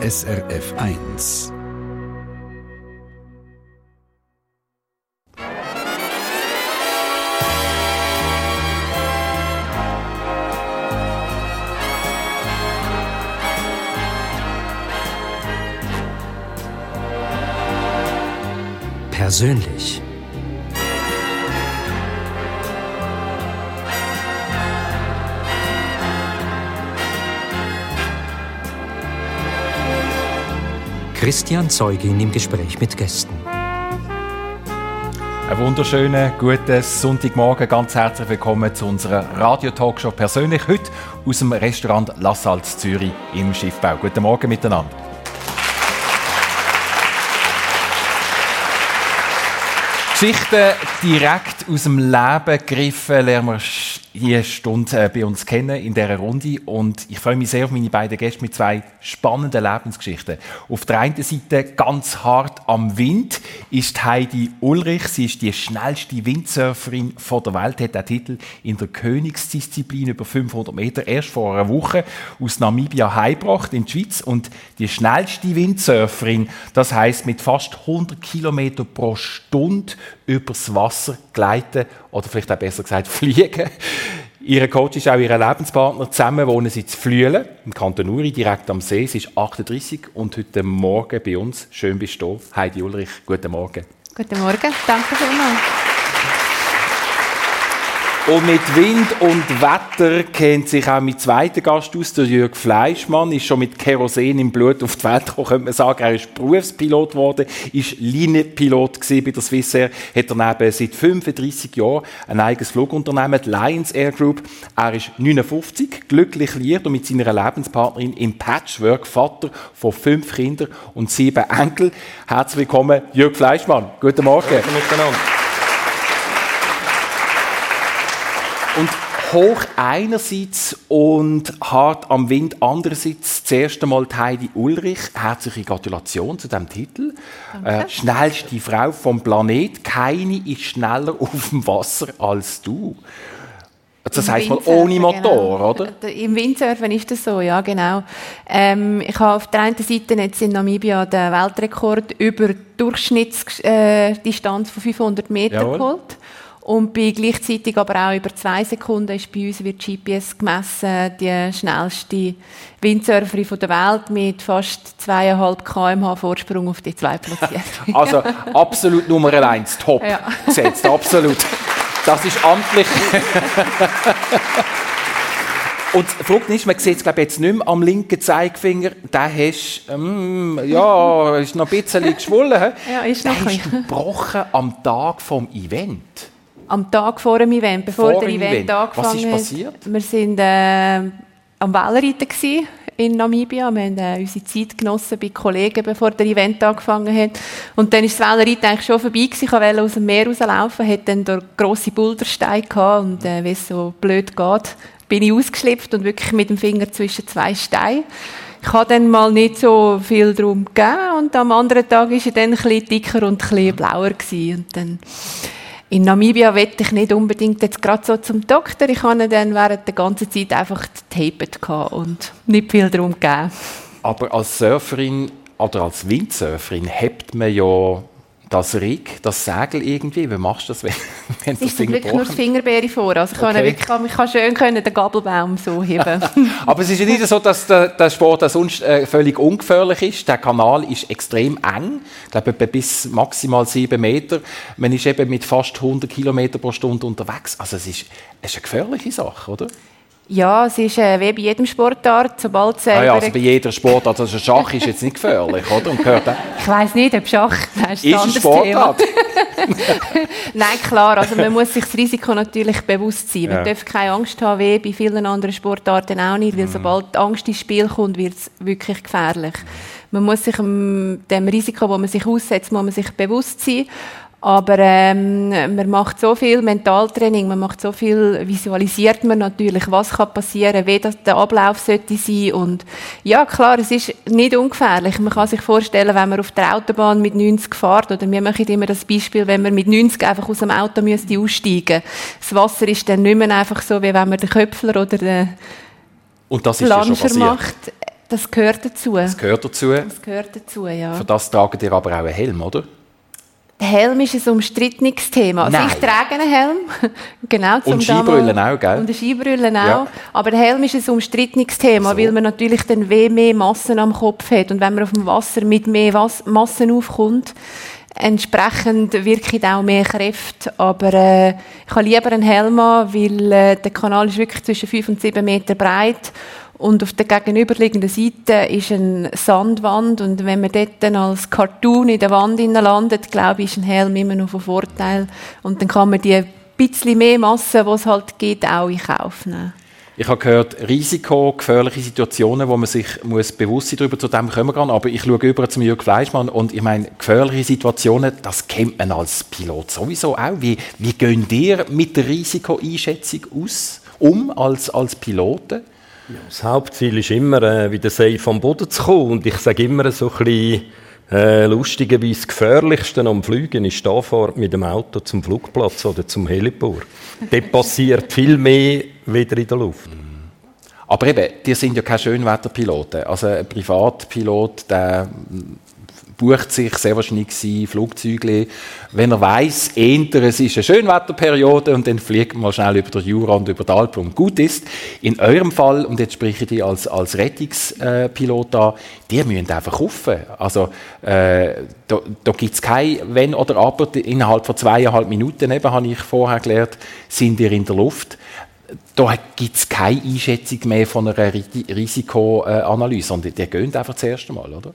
SRF 1. Persönlich. Christian Zeugin im Gespräch mit Gästen. Einen wunderschönen guten Sonntagmorgen. Ganz herzlich willkommen zu unserer Radio-Talkshow persönlich heute aus dem Restaurant La Salz Zürich im Schiffbau. Guten Morgen miteinander. Geschichten direkt aus dem Leben gegriffen, lernen wir diese Stunde äh, bei uns kennen in dieser Runde. Und ich freue mich sehr auf meine beiden Gäste mit zwei spannenden Lebensgeschichten. Auf der einen Seite ganz hart am Wind ist Heidi Ulrich. Sie ist die schnellste Windsurferin der Welt, hat den Titel in der Königsdisziplin über 500 Meter erst vor einer Woche aus Namibia heimgebracht in die Schweiz. Und die schnellste Windsurferin, das heißt mit fast 100 Kilometer pro Stunde übers Wasser gleiten oder vielleicht auch besser gesagt fliegen. Ihr Coach ist auch ihr Lebenspartner. Zusammen wohnen sie zu Flüelen, im Kanton Uri, direkt am See. Sie ist 38 und heute Morgen bei uns. Schön bist du Heidi Ulrich, guten Morgen. Guten Morgen, danke vielmals. Und mit Wind und Wetter kennt sich auch mein zweiter Gast aus, der Jürg Fleischmann, ist schon mit Kerosin im Blut auf die Welt gekommen, könnte man sagen. Er ist Berufspilot geworden, ist Linienpilot bei der Swissair, hat daneben seit 35 Jahren ein eigenes Flugunternehmen, die Lions Air Group. Er ist 59, glücklich liiert und mit seiner Lebenspartnerin im Patchwork, Vater von fünf Kindern und sieben Enkeln. Herzlich willkommen, Jürg Fleischmann. Guten Morgen. Guten miteinander. Und hoch einerseits und hart am Wind andererseits. Das erste Mal Heidi Ulrich. Herzliche Gratulation zu diesem Titel. Äh, schnellste Frau vom Planet. Keine ist schneller auf dem Wasser als du. Das heisst mal ohne Motor, genau. oder? Im Windsurfen ist das so, ja genau. Ähm, ich habe auf der einen Seite jetzt in Namibia den Weltrekord über Durchschnittsdistanz äh, von 500 Metern geholt. Und bei gleichzeitig aber auch über zwei Sekunden ist bei uns wird GPS gemessen die schnellste Windsurferin der Welt mit fast zweieinhalb kmh Vorsprung auf die zwei platziert. also absolut Nummer eins, top ja. gesetzt, absolut. Das ist amtlich. Und die Frage ist, man sieht es glaube jetzt nicht mehr am linken Zeigefinger, der hast, ähm, ja, ist noch ein bisschen geschwollen. ja, ist noch ein bisschen. gebrochen am Tag vom Event am Tag vor dem Event, bevor vor der Event, Event angefangen hat. Was ist passiert? Wir sind äh, am Wellenreiten in Namibia. Wir haben äh, unsere Zeit genossen bei Kollegen, bevor der Event angefangen hat. Und dann ist das Wellenreiten eigentlich schon vorbei gewesen. Ich wollte aus dem Meer rauslaufen, hatte dann dort grosse Bouldersteine gehabt und äh, wie es so blöd geht, bin ich ausgeschlüpft und wirklich mit dem Finger zwischen zwei Steinen. Ich habe dann mal nicht so viel darum gegeben und am anderen Tag war er dann ein bisschen dicker und ein bisschen blauer gewesen. Und dann in Namibia wollte ich nicht unbedingt jetzt gerade so zum Doktor. Ich hatte dann während der ganzen Zeit einfach getapet und nicht viel darum gegeben. Aber als Surferin oder als Windsurferin hebt man ja das Rig, das Segel irgendwie? Wie machst du das, wenn, wenn das Ist wirklich nur die Fingerbeere vor. Also ich, okay. kann wirklich, ich kann schön können den Gabelbaum so heben. Aber es ist ja nicht so, dass der, der Sport sonst äh, völlig ungefährlich ist. Der Kanal ist extrem eng. Ich glaube, bis maximal sieben Meter. Man ist eben mit fast 100 Kilometer pro Stunde unterwegs. Also es ist, es ist eine gefährliche Sache, oder? Ja, es ist äh, wie bei jedem Sportart, sobald es... Ah ja, also bei jeder Sportart, also Schach ist jetzt nicht gefährlich, oder? Und gehört ich weiss nicht, ob Schach... Das ist, ist ein Sportart? Nein, klar, also man muss sich das Risiko natürlich bewusst sein. Man ja. darf keine Angst haben, wie bei vielen anderen Sportarten auch nicht, weil mhm. sobald Angst ins Spiel kommt, wird es wirklich gefährlich. Man muss sich dem Risiko, das man sich aussetzt, muss man sich bewusst sein. Aber ähm, man macht so viel Mentaltraining, man macht so viel, visualisiert man natürlich, was kann passieren, wie das der Ablauf sollte sein und ja klar, es ist nicht ungefährlich. Man kann sich vorstellen, wenn man auf der Autobahn mit 90 fährt oder wir machen immer das Beispiel, wenn man mit 90 einfach aus dem Auto müsste aussteigen. Das Wasser ist dann nicht mehr einfach so, wie wenn man den Köpfler oder den und das ist Planscher macht Das gehört dazu. Das gehört dazu. Das gehört dazu, ja. Für das tragen ihr aber auch einen Helm, oder? Der Helm ist ein umstrittenes Thema. Also Nein. ich trage einen Helm. genau, zum Und Skibrüllen auch, gell? Und die Skibrüllen auch. Ja. Aber der Helm ist ein umstrittenes Thema, So. weil man natürlich dann weh mehr Massen am Kopf hat. Und wenn man auf dem Wasser mit mehr Was Massen aufkommt, entsprechend wirkt auch mehr Kräfte. Aber äh, ich habe lieber einen Helm an, weil äh, der Kanal ist wirklich zwischen 5 und 7 Meter breit. Und auf der gegenüberliegenden Seite ist eine Sandwand. Und wenn man dort dann als Cartoon in der Wand landet, glaube ich, ist ein Helm immer noch von Vorteil. Und dann kann man die bisschen mehr Masse, die es halt gibt, auch in Kauf nehmen. Ich habe gehört, Risiko, gefährliche Situationen, wo man sich muss bewusst sein darüber zu dem kommen kann. Aber ich schaue über zum Jürg Fleischmann und ich meine, gefährliche Situationen, das kennt man als Pilot sowieso auch. Wie, wie gehen ihr mit der Risikoeinschätzung aus, um als, als Piloten? Das Hauptziel ist immer, äh, wieder safe vom Boden zu kommen. Und ich sage immer so ein bisschen, äh, lustigerweise, das Gefährlichste am Fliegen ist die Anfahrt mit dem Auto zum Flugplatz oder zum Heliport. Dort passiert viel mehr wieder in der Luft. Aber eben, die sind ja keine Schönwetterpiloten. Also ein Privatpilot, der bucht sich sehr wahrscheinlich sein Flugzeuge, wenn er weiß, eher es ist eine Schönwetterperiode und dann fliegt man schnell über den Jura und über die Alpen und gut ist. In eurem Fall, und jetzt spreche ich als, als Rettungspilot an, die müssen einfach kaufen. Also äh, da, da gibt es kein Wenn oder Aber. Innerhalb von zweieinhalb Minuten, eben, habe ich vorher gelernt, sind ihr in der Luft da gibt es keine Einschätzung mehr von einer Ri- Risikoanalyse, sondern die gehen einfach das erste Mal, oder?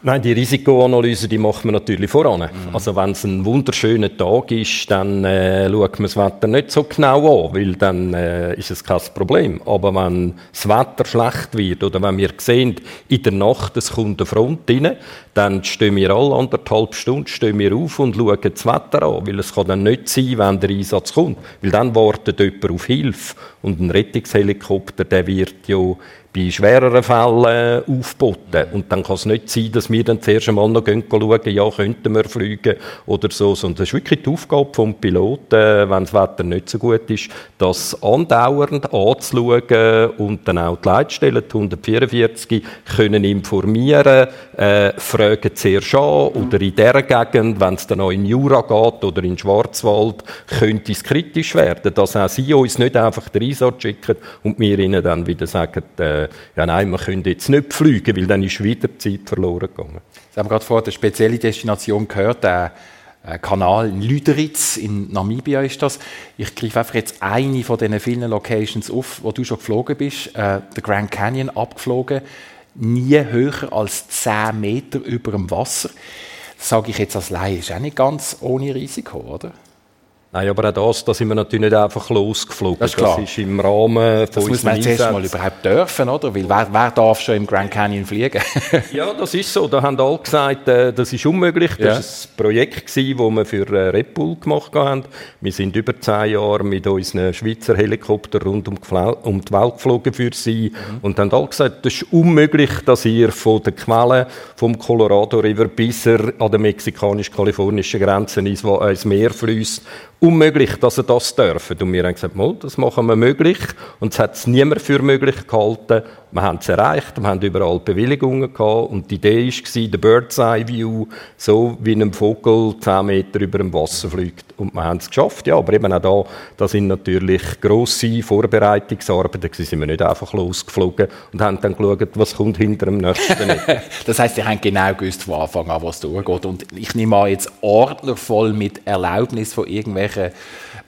Nein, die Risikoanalyse, die macht man natürlich voran. Also wenn es ein wunderschöner Tag ist, dann äh, schaut man das Wetter nicht so genau an, weil dann äh, ist es kein Problem. Aber wenn das Wetter schlecht wird oder wenn wir sehen, in der Nacht es kommt eine Front rein, dann stehen wir alle anderthalb Stunden stehen wir auf und schauen das Wetter an, weil es kann dann nicht sein, wenn der Einsatz kommt, weil dann wartet jemand auf Hilfe und ein Rettungshelikopter, der wird ja bei schwereren Fällen aufboten. Und dann kann es nicht sein, dass wir dann zuerst einmal noch gehen schauen, ja, könnten wir fliegen oder so. Sondern das ist wirklich die Aufgabe vom Piloten, wenn das Wetter nicht so gut ist, das andauernd anzuschauen und dann auch die Leitstellen, die 144, können informieren, äh, fragen zuerst an oder in dieser Gegend, wenn es dann auch in Jura geht oder in Schwarzwald, könnte es kritisch werden, dass auch sie uns nicht einfach den Einsatz schicken und wir ihnen dann wieder sagen, äh, ja nein, wir können jetzt nicht fliegen, weil dann ist wieder Zeit verloren gegangen. Sie haben gerade vorhin eine spezielle Destination gehört, äh, Kanal in Lüderitz in Namibia ist das. Ich greife einfach jetzt eine von diesen vielen Locations auf, wo du schon geflogen bist, äh, der Grand Canyon abgeflogen, nie höher als 10 Meter über dem Wasser. Das sage ich jetzt als Laie, ist auch nicht ganz ohne Risiko, oder? Nein, aber auch das, da sind wir natürlich nicht einfach losgeflogen. Das ist klar. Das ist im Rahmen von Das muss man jetzt unseren erst mal Einsätzen. überhaupt dürfen, oder? Weil wer, wer darf schon im Grand Canyon fliegen? Ja, das ist so. Da haben alle gesagt, äh, das ist unmöglich. Das Ja. war ein Projekt, das wir für äh, Red Bull gemacht haben. Wir sind über zehn Jahre mit unseren Schweizer Helikoptern rund um, die Welt geflogen für sie und haben alle gesagt, das ist unmöglich, dass ihr von der Quelle vom Colorado River bis an der mexikanisch-kalifornischen Grenze ins, äh, ins Meer fließt. Unmöglich, dass ihr das dürfen. Und wir haben gesagt, mal, das machen wir möglich. Und es hat es niemand für möglich gehalten. Wir haben es erreicht, wir haben überall Bewilligungen gehabt. Und die Idee war, der Bird's Eye View, so wie ein Vogel 10 Meter über dem Wasser fliegt. Und wir haben es geschafft, ja. Aber eben auch da, da sind natürlich grosse Vorbereitungsarbeiten. Da sind wir nicht einfach losgeflogen und haben dann geschaut, was kommt hinter dem nächsten. Das heißt, Sie haben genau gewusst von Anfang an, was durchgeht. Und ich nehme an, jetzt ordnervoll mit Erlaubnis von irgendwelchen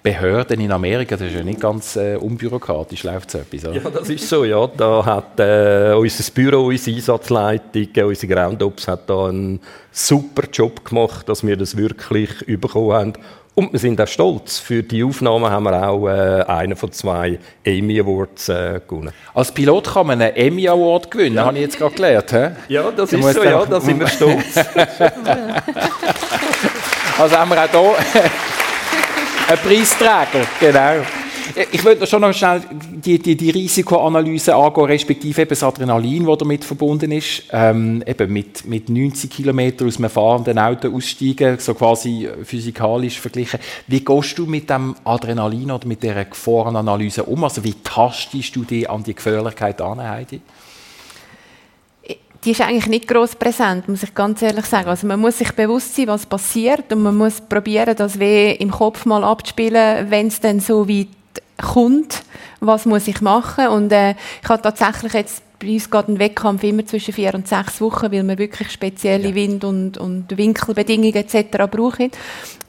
Behörden in Amerika, das ist ja nicht ganz äh, unbürokratisch, läuft so etwas, oder? Ja, das ist so, ja. Da hat äh, unser Büro, unsere Einsatzleitung, äh, unsere Groundops hat da einen super Job gemacht, dass wir das wirklich bekommen haben. Und wir sind auch stolz. Für die Aufnahmen haben wir auch äh, einen von zwei Emmy Awards äh, gewonnen. Als Pilot kann man einen Emmy Award gewinnen, habe ich jetzt gerade gelernt. Hä? Ja, das Du ist so, ja, da sind wir stolz. Also haben wir auch hier einen Preisträger, genau. Ich würde schon noch schnell die, die, die Risikoanalyse angehen, respektive eben das Adrenalin, das damit verbunden ist. Ähm, eben mit, mit 90 Kilometern aus einem fahrenden Auto aussteigen, so quasi physikalisch verglichen. Wie gehst du mit dem Adrenalin oder mit dieser Gefahrenanalyse um? Also wie tastest du dich an die Gefährlichkeit an, Heidi? Die ist eigentlich nicht gross präsent, muss ich ganz ehrlich sagen. Also man muss sich bewusst sein, was passiert und man muss probieren, das weh im Kopf mal abzuspielen, wenn es dann so weit kommt, was muss ich machen. Und äh, ich habe tatsächlich jetzt bei uns geht ein Wettkampf immer zwischen vier und sechs Wochen, weil wir wirklich spezielle ja. Wind- und, und Winkelbedingungen etc. brauchen.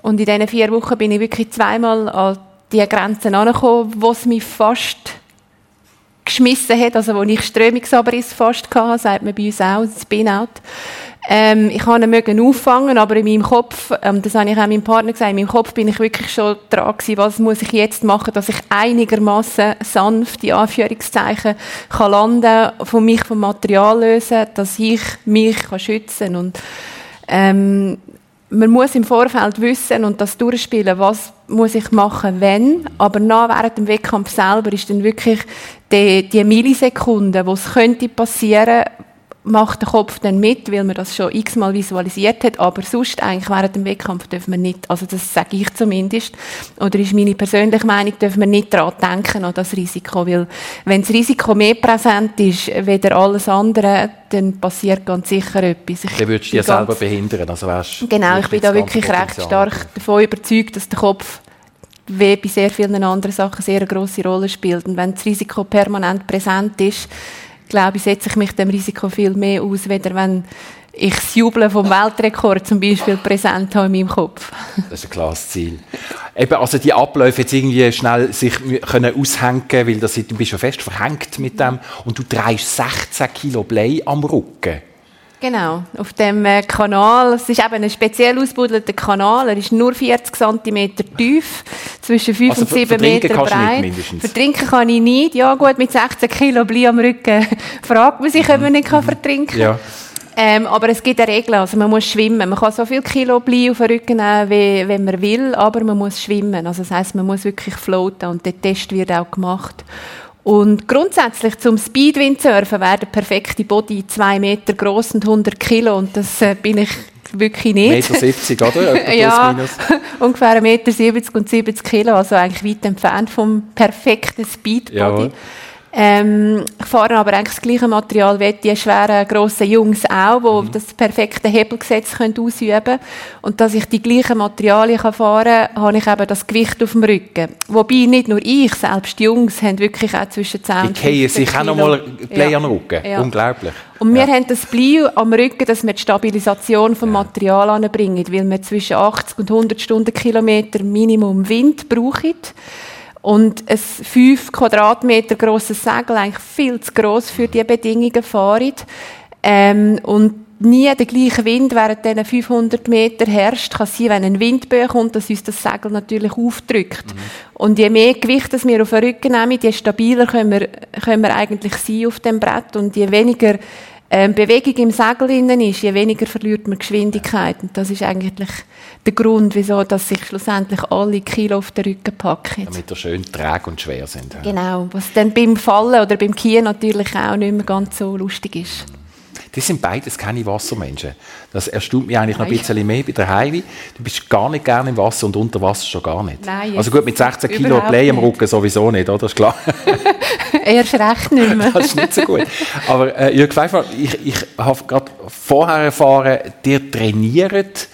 Und in diesen vier Wochen bin ich wirklich zweimal an die Grenzen angekommen, wo es mich fast geschmissen hat, also wo ich Strömungsabriss fast hatte, sagt man bei uns auch, Spin-out. Ähm, ich kann ihn auffangen, aber in meinem Kopf, ähm, das habe ich auch meinem Partner gesagt, in meinem Kopf bin ich wirklich schon dran gewesen, was muss ich jetzt machen, dass ich einigermaßen sanft, die Anführungszeichen, kann landen, von mich vom Material lösen, dass ich mich kann schützen und ähm, man muss im Vorfeld wissen und das durchspielen, was muss ich machen, wenn. Aber nach während dem Wettkampf selber ist dann wirklich die, die Millisekunde, wo es könnte passieren, macht der Kopf dann mit, weil man das schon x-mal visualisiert hat, aber sonst eigentlich während dem Wettkampf dürfen wir nicht, also das sage ich zumindest, oder ist meine persönliche Meinung, dürfen wir nicht daran denken, an das Risiko, weil wenn das Risiko mehr präsent ist, weder alles andere, dann passiert ganz sicher etwas. Ich dann würdest du dich selber behindern, also wärst Genau, ich bin da wirklich recht stark davon überzeugt, dass der Kopf wie bei sehr vielen anderen Sachen sehr eine grosse Rolle spielt. Und wenn das Risiko permanent präsent ist, glaube ich, setze ich mich dem Risiko viel mehr aus, weder wenn ich das Jubeln vom Weltrekord zum Beispiel präsent habe in meinem Kopf. Das ist ein klares Ziel. Eben, also die Abläufe jetzt irgendwie schnell sich können aushängen, weil das, du bist schon fest verhängt mit dem und du trägst 16 Kilo Blei am Rücken. Genau, auf dem äh, Kanal. Es ist eben ein speziell ausgebudelter Kanal. Er ist nur 40 cm tief, zwischen 5 also und 7 Meter breit. Vertrinken kann ich nicht. Ja gut, mit 16 Kilo Blei am Rücken fragt man sich, ob man nicht kann vertrinken kann. Ja. Ähm, aber es gibt eine Regel, also man muss schwimmen. Man kann so viel Kilo Blei auf den Rücken nehmen, wie, wenn man will, aber man muss schwimmen. Also das heisst, man muss wirklich floaten und der Test wird auch gemacht. Und grundsätzlich zum Speedwindsurfen wäre der perfekte Body zwei Meter groß und 100 Kilo und das äh, bin ich wirklich nicht. 1,70 Meter, oder? ja, ungefähr 1,70 Meter und 70 Kilo, also eigentlich weit entfernt vom perfekten Speedbody. Jawohl. Ähm, ich fahre aber eigentlich das gleiche Material wie die schweren, grossen Jungs auch, die mhm. das perfekte Hebelgesetz können ausüben können. Und dass ich die gleichen Materialien kann fahren kann, habe ich eben das Gewicht auf dem Rücken. Wobei nicht nur ich, selbst die Jungs haben wirklich auch zwischen 10 und 15 Die sich auch noch mal Blei ja. am Rücken. Ja. Unglaublich. Und wir ja. haben das Blei am Rücken, dass wir die Stabilisation vom Material anbringen, weil wir zwischen 80 und 100 Stundenkilometer Minimum Wind brauchen. Und ein 5 Quadratmeter grosses Segel, eigentlich viel zu gross für diese Bedingungen, fahren. Ähm, und nie der gleiche Wind während diesen 500 Meter herrscht. Kann sein, wenn ein Windböe kommt, dass uns das Segel natürlich aufdrückt. Mhm. Und je mehr Gewicht das wir auf den Rücken nehmen, je stabiler können wir, können wir eigentlich sein auf dem Brett. Und je weniger ähm, Bewegung im Segel innen ist, je weniger verliert man Geschwindigkeit. Und das ist eigentlich der Grund, wieso dass sich schlussendlich alle Kilo auf den Rücken packen. Damit er schön träge und schwer sind. Genau, was dann beim Fallen oder beim Kiehen natürlich auch nicht mehr ganz so lustig ist. Das sind beides keine Wassermenschen. Das erstaunt mich eigentlich noch ein bisschen mehr bei der Heidi. Du bist gar nicht gerne im Wasser und unter Wasser schon gar nicht. Nein, also gut, mit 16 Kilo Play am Rücken sowieso nicht, oder? Das ist klar. Erst recht nicht mehr. das ist nicht so gut. Aber äh, Jörg Pfeiffer, ich, ich habe gerade vorher erfahren, ihr trainiert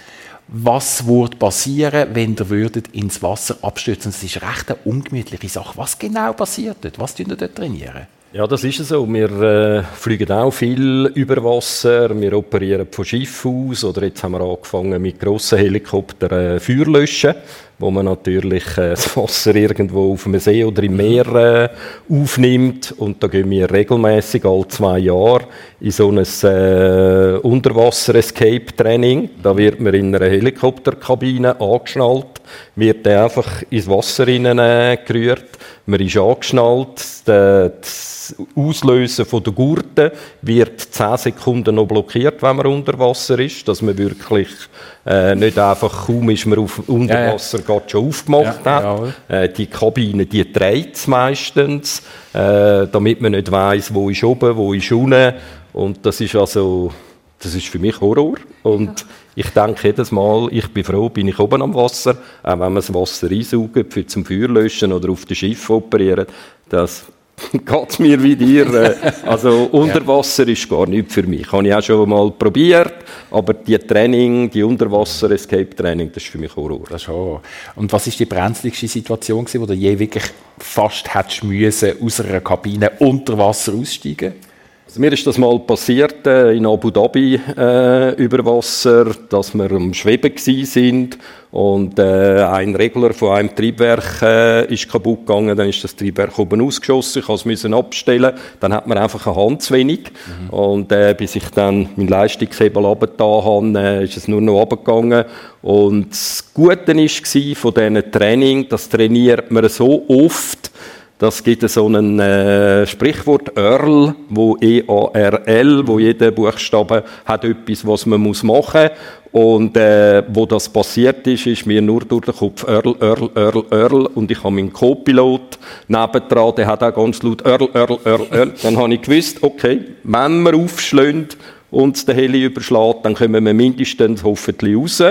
was würde passieren, wenn ihr würdet ins Wasser abstürzen? Das ist recht eine ungemütliche Sache. Was genau passiert dort? Was tun ihr dort trainieren? Ja, das ist so. Wir äh, fliegen auch viel über Wasser. Wir operieren von Schiff aus. Oder jetzt haben wir angefangen mit grossen Helikoptern äh, Feuer löschen, wo man natürlich äh, das Wasser irgendwo auf dem See oder im Meer äh, aufnimmt. Und da gehen wir regelmäßig alle zwei Jahre in so ein äh, Unterwasser-Escape-Training. Da wird man in einer Helikopterkabine angeschnallt, wird dann einfach ins Wasser hinein, äh, gerührt. Man ist angeschnallt. Das Auslösen von der Gurte wird 10 Sekunden noch blockiert, wenn man unter Wasser ist, dass man wirklich äh, nicht einfach kaum ist man auf, unter Wasser ja, ja. schon aufgemacht ja, hat. Äh, die Kabine, die dreht meistens, äh, damit man nicht weiß, wo ist oben, wo ist unten. Und das ist also, das ist für mich Horror. Und ich denke jedes Mal, ich bin froh, bin ich oben am Wasser, auch wenn man das Wasser einsaugt, für zum Feuer löschen oder auf dem Schiff operieren, das geht mir wie dir. Äh, also Unterwasser ist gar nicht für mich. Habe ich auch schon mal probiert, aber die Training, die Unterwasser-Escape-Training, das ist für mich Horror. Das schon. Und was ist die brenzligste Situation gewesen, wo du je wirklich fast hättest müssen aus einer Kabine unter Wasser aussteigen? Also mir ist das mal passiert äh, in Abu Dhabi äh, über Wasser, dass wir am Schweben sind und äh, ein Regler von einem Triebwerk äh, ist kaputt gegangen, dann ist das Triebwerk oben ausgeschossen, ich musste es abstellen, dann hat man einfach eine Hand zu wenig. Mhm. und äh, bis ich dann meinen Leistungshebel runtergetan habe, äh, ist es nur noch runtergegangen. Und das Gute war von diesem Training, das trainiert man so oft, das gibt so ein äh, Sprichwort Earl, wo E-A-R-L, wo jeder Buchstabe hat etwas, was man muss machen und äh, wo das passiert ist, ist mir nur durch den Kopf Earl, Earl, Earl, Earl und ich habe meinen Co-Pilot nebendran, der hat auch ganz laut Earl, Earl, Earl, Earl. Dann habe ich gewusst, okay, wenn wir aufschlägt, uns der Heli überschlägt, dann kommen wir mindestens hoffentlich raus.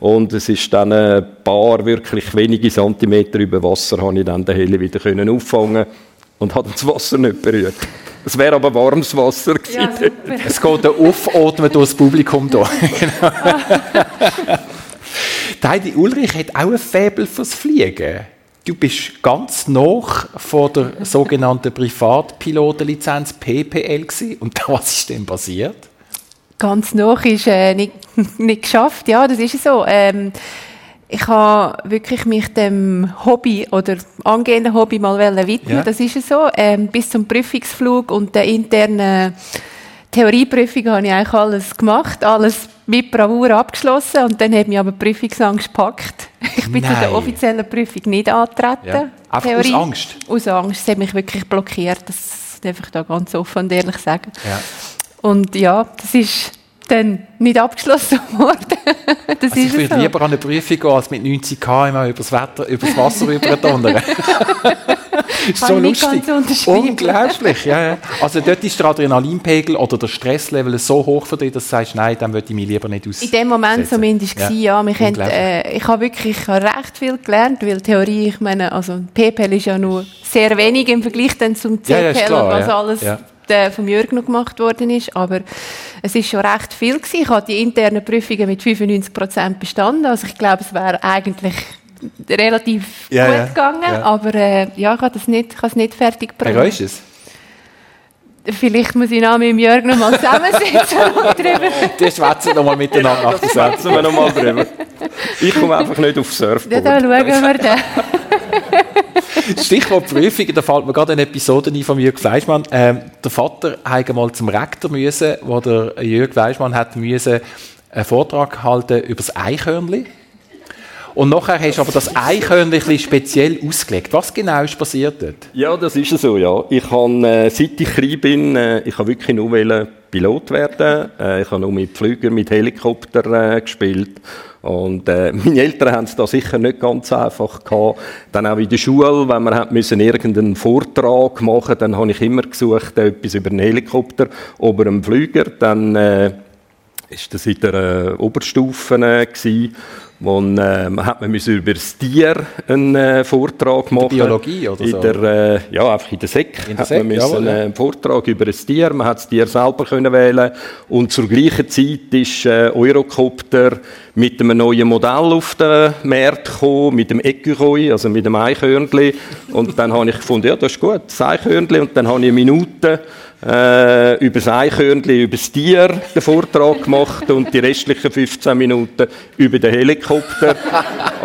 Und es ist dann ein paar wirklich wenige Zentimeter über Wasser, habe ich dann den Heli wieder können auffangen und hat das Wasser nicht berührt. Es wäre aber warmes Wasser gewesen. Ja, es geht ein Aufatmen durch das Publikum hier. Heidi Ulrich hat auch ein Faible fürs Fliegen. Du bist ganz noch vor der sogenannten Privatpilotenlizenz PPL gewesen. Und was ist denn passiert? Ganz noch ist äh, nicht, nicht geschafft. Ja, das ist so. Ähm, ich habe wirklich mich dem Hobby oder angehenden Hobby mal widmen. Ja. Das ist so. Ähm, bis zum Prüfungsflug und der internen Theorieprüfung habe ich eigentlich alles gemacht, alles mit Bravour abgeschlossen und dann hat mich aber die Prüfungsangst gepackt. Ich bin Nein. zu der offiziellen Prüfung nicht angetreten. Ja. Einfach Theorie. aus Angst? Aus Angst. Es hat mich wirklich blockiert. Das darf ich da ganz offen und ehrlich sagen. Ja. Und ja, das ist dann nicht abgeschlossen worden. das also ich würde so. lieber an eine Prüfung gehen, als mit 90 km übers, Wetter, übers Wasser rüberdonnern. ist so lustig. Unglaublich, ja, ja. Also dort ist der Adrenalinpegel oder der Stresslevel so hoch für dich, dass du sagst, nein, dann würde ich mich lieber nicht aus. In dem Moment zumindest ja. ja. Mich haben, äh, ich habe wirklich ich habe recht viel gelernt, weil Theorie, ich meine, also PPL ist ja nur sehr wenig im Vergleich dann zum CPL, ja, ja, klar, was alles der vom Jürgen noch gemacht worden ist. Aber es ist schon recht viel gewesen. Ich habe die internen Prüfungen mit 95 Prozent bestanden. Also ich glaube, es wäre eigentlich relativ ja, gut ja, gegangen. Ja. Aber äh, ja, ich habe das nicht, ich habe es nicht fertig gebracht. Bereust es? Vielleicht muss ich noch mit Jürgen noch mal zusammensitzen und drüber. Die schwätzen noch mal miteinander nach der schwätzen wir noch mal drüber. Ich komme einfach nicht aufs Surfboard. Ja, dann schauen wir dann. Stichwort Prüfung, da fällt mir gerade eine Episode ein von Jörg Fleischmann. Ähm, der Vater hat mal zum Rektor müssen, wo der Jörg Fleischmann hat müssen einen Vortrag halten über das Eichhörnli. Und nachher hast du aber das Eichhörnchen speziell ausgelegt. Was genau ist passiert dort? Ja, das ist so, ja. Ich habe, äh, seit ich klein bin, äh, ich habe wirklich nur Pilot werden. Äh, ich habe nur mit Flügern, mit Helikopter gespielt. Und äh, meine Eltern haben es da sicher nicht ganz einfach gehabt. Dann auch in der Schule, wenn wir müssen irgendeinen Vortrag machen, dann habe ich immer gesucht etwas über einen Helikopter oder einen Flüger. Dann äh, ist das in der äh, Oberstufe äh. Wo äh, hat man über das Tier einen äh, Vortrag machen. In der Biologie oder so? In der, äh, ja, einfach in der Sek. In der Sek, man müssen, jawohl, ja. einen Vortrag über das Tier. Man hat das Tier selber können wählen und zur gleichen Zeit ist äh, Eurocopter mit einem neuen Modell auf den Markt gekommen, mit dem Ecureuil, also mit dem Eichhörnchen. Und dann habe ich gefunden, ja, das ist gut, das Eichhörnchen. Und dann habe ich eine Minute äh, über das Eichhörnchen, über das Tier den Vortrag gemacht und die restlichen 15 Minuten über den Helikopter.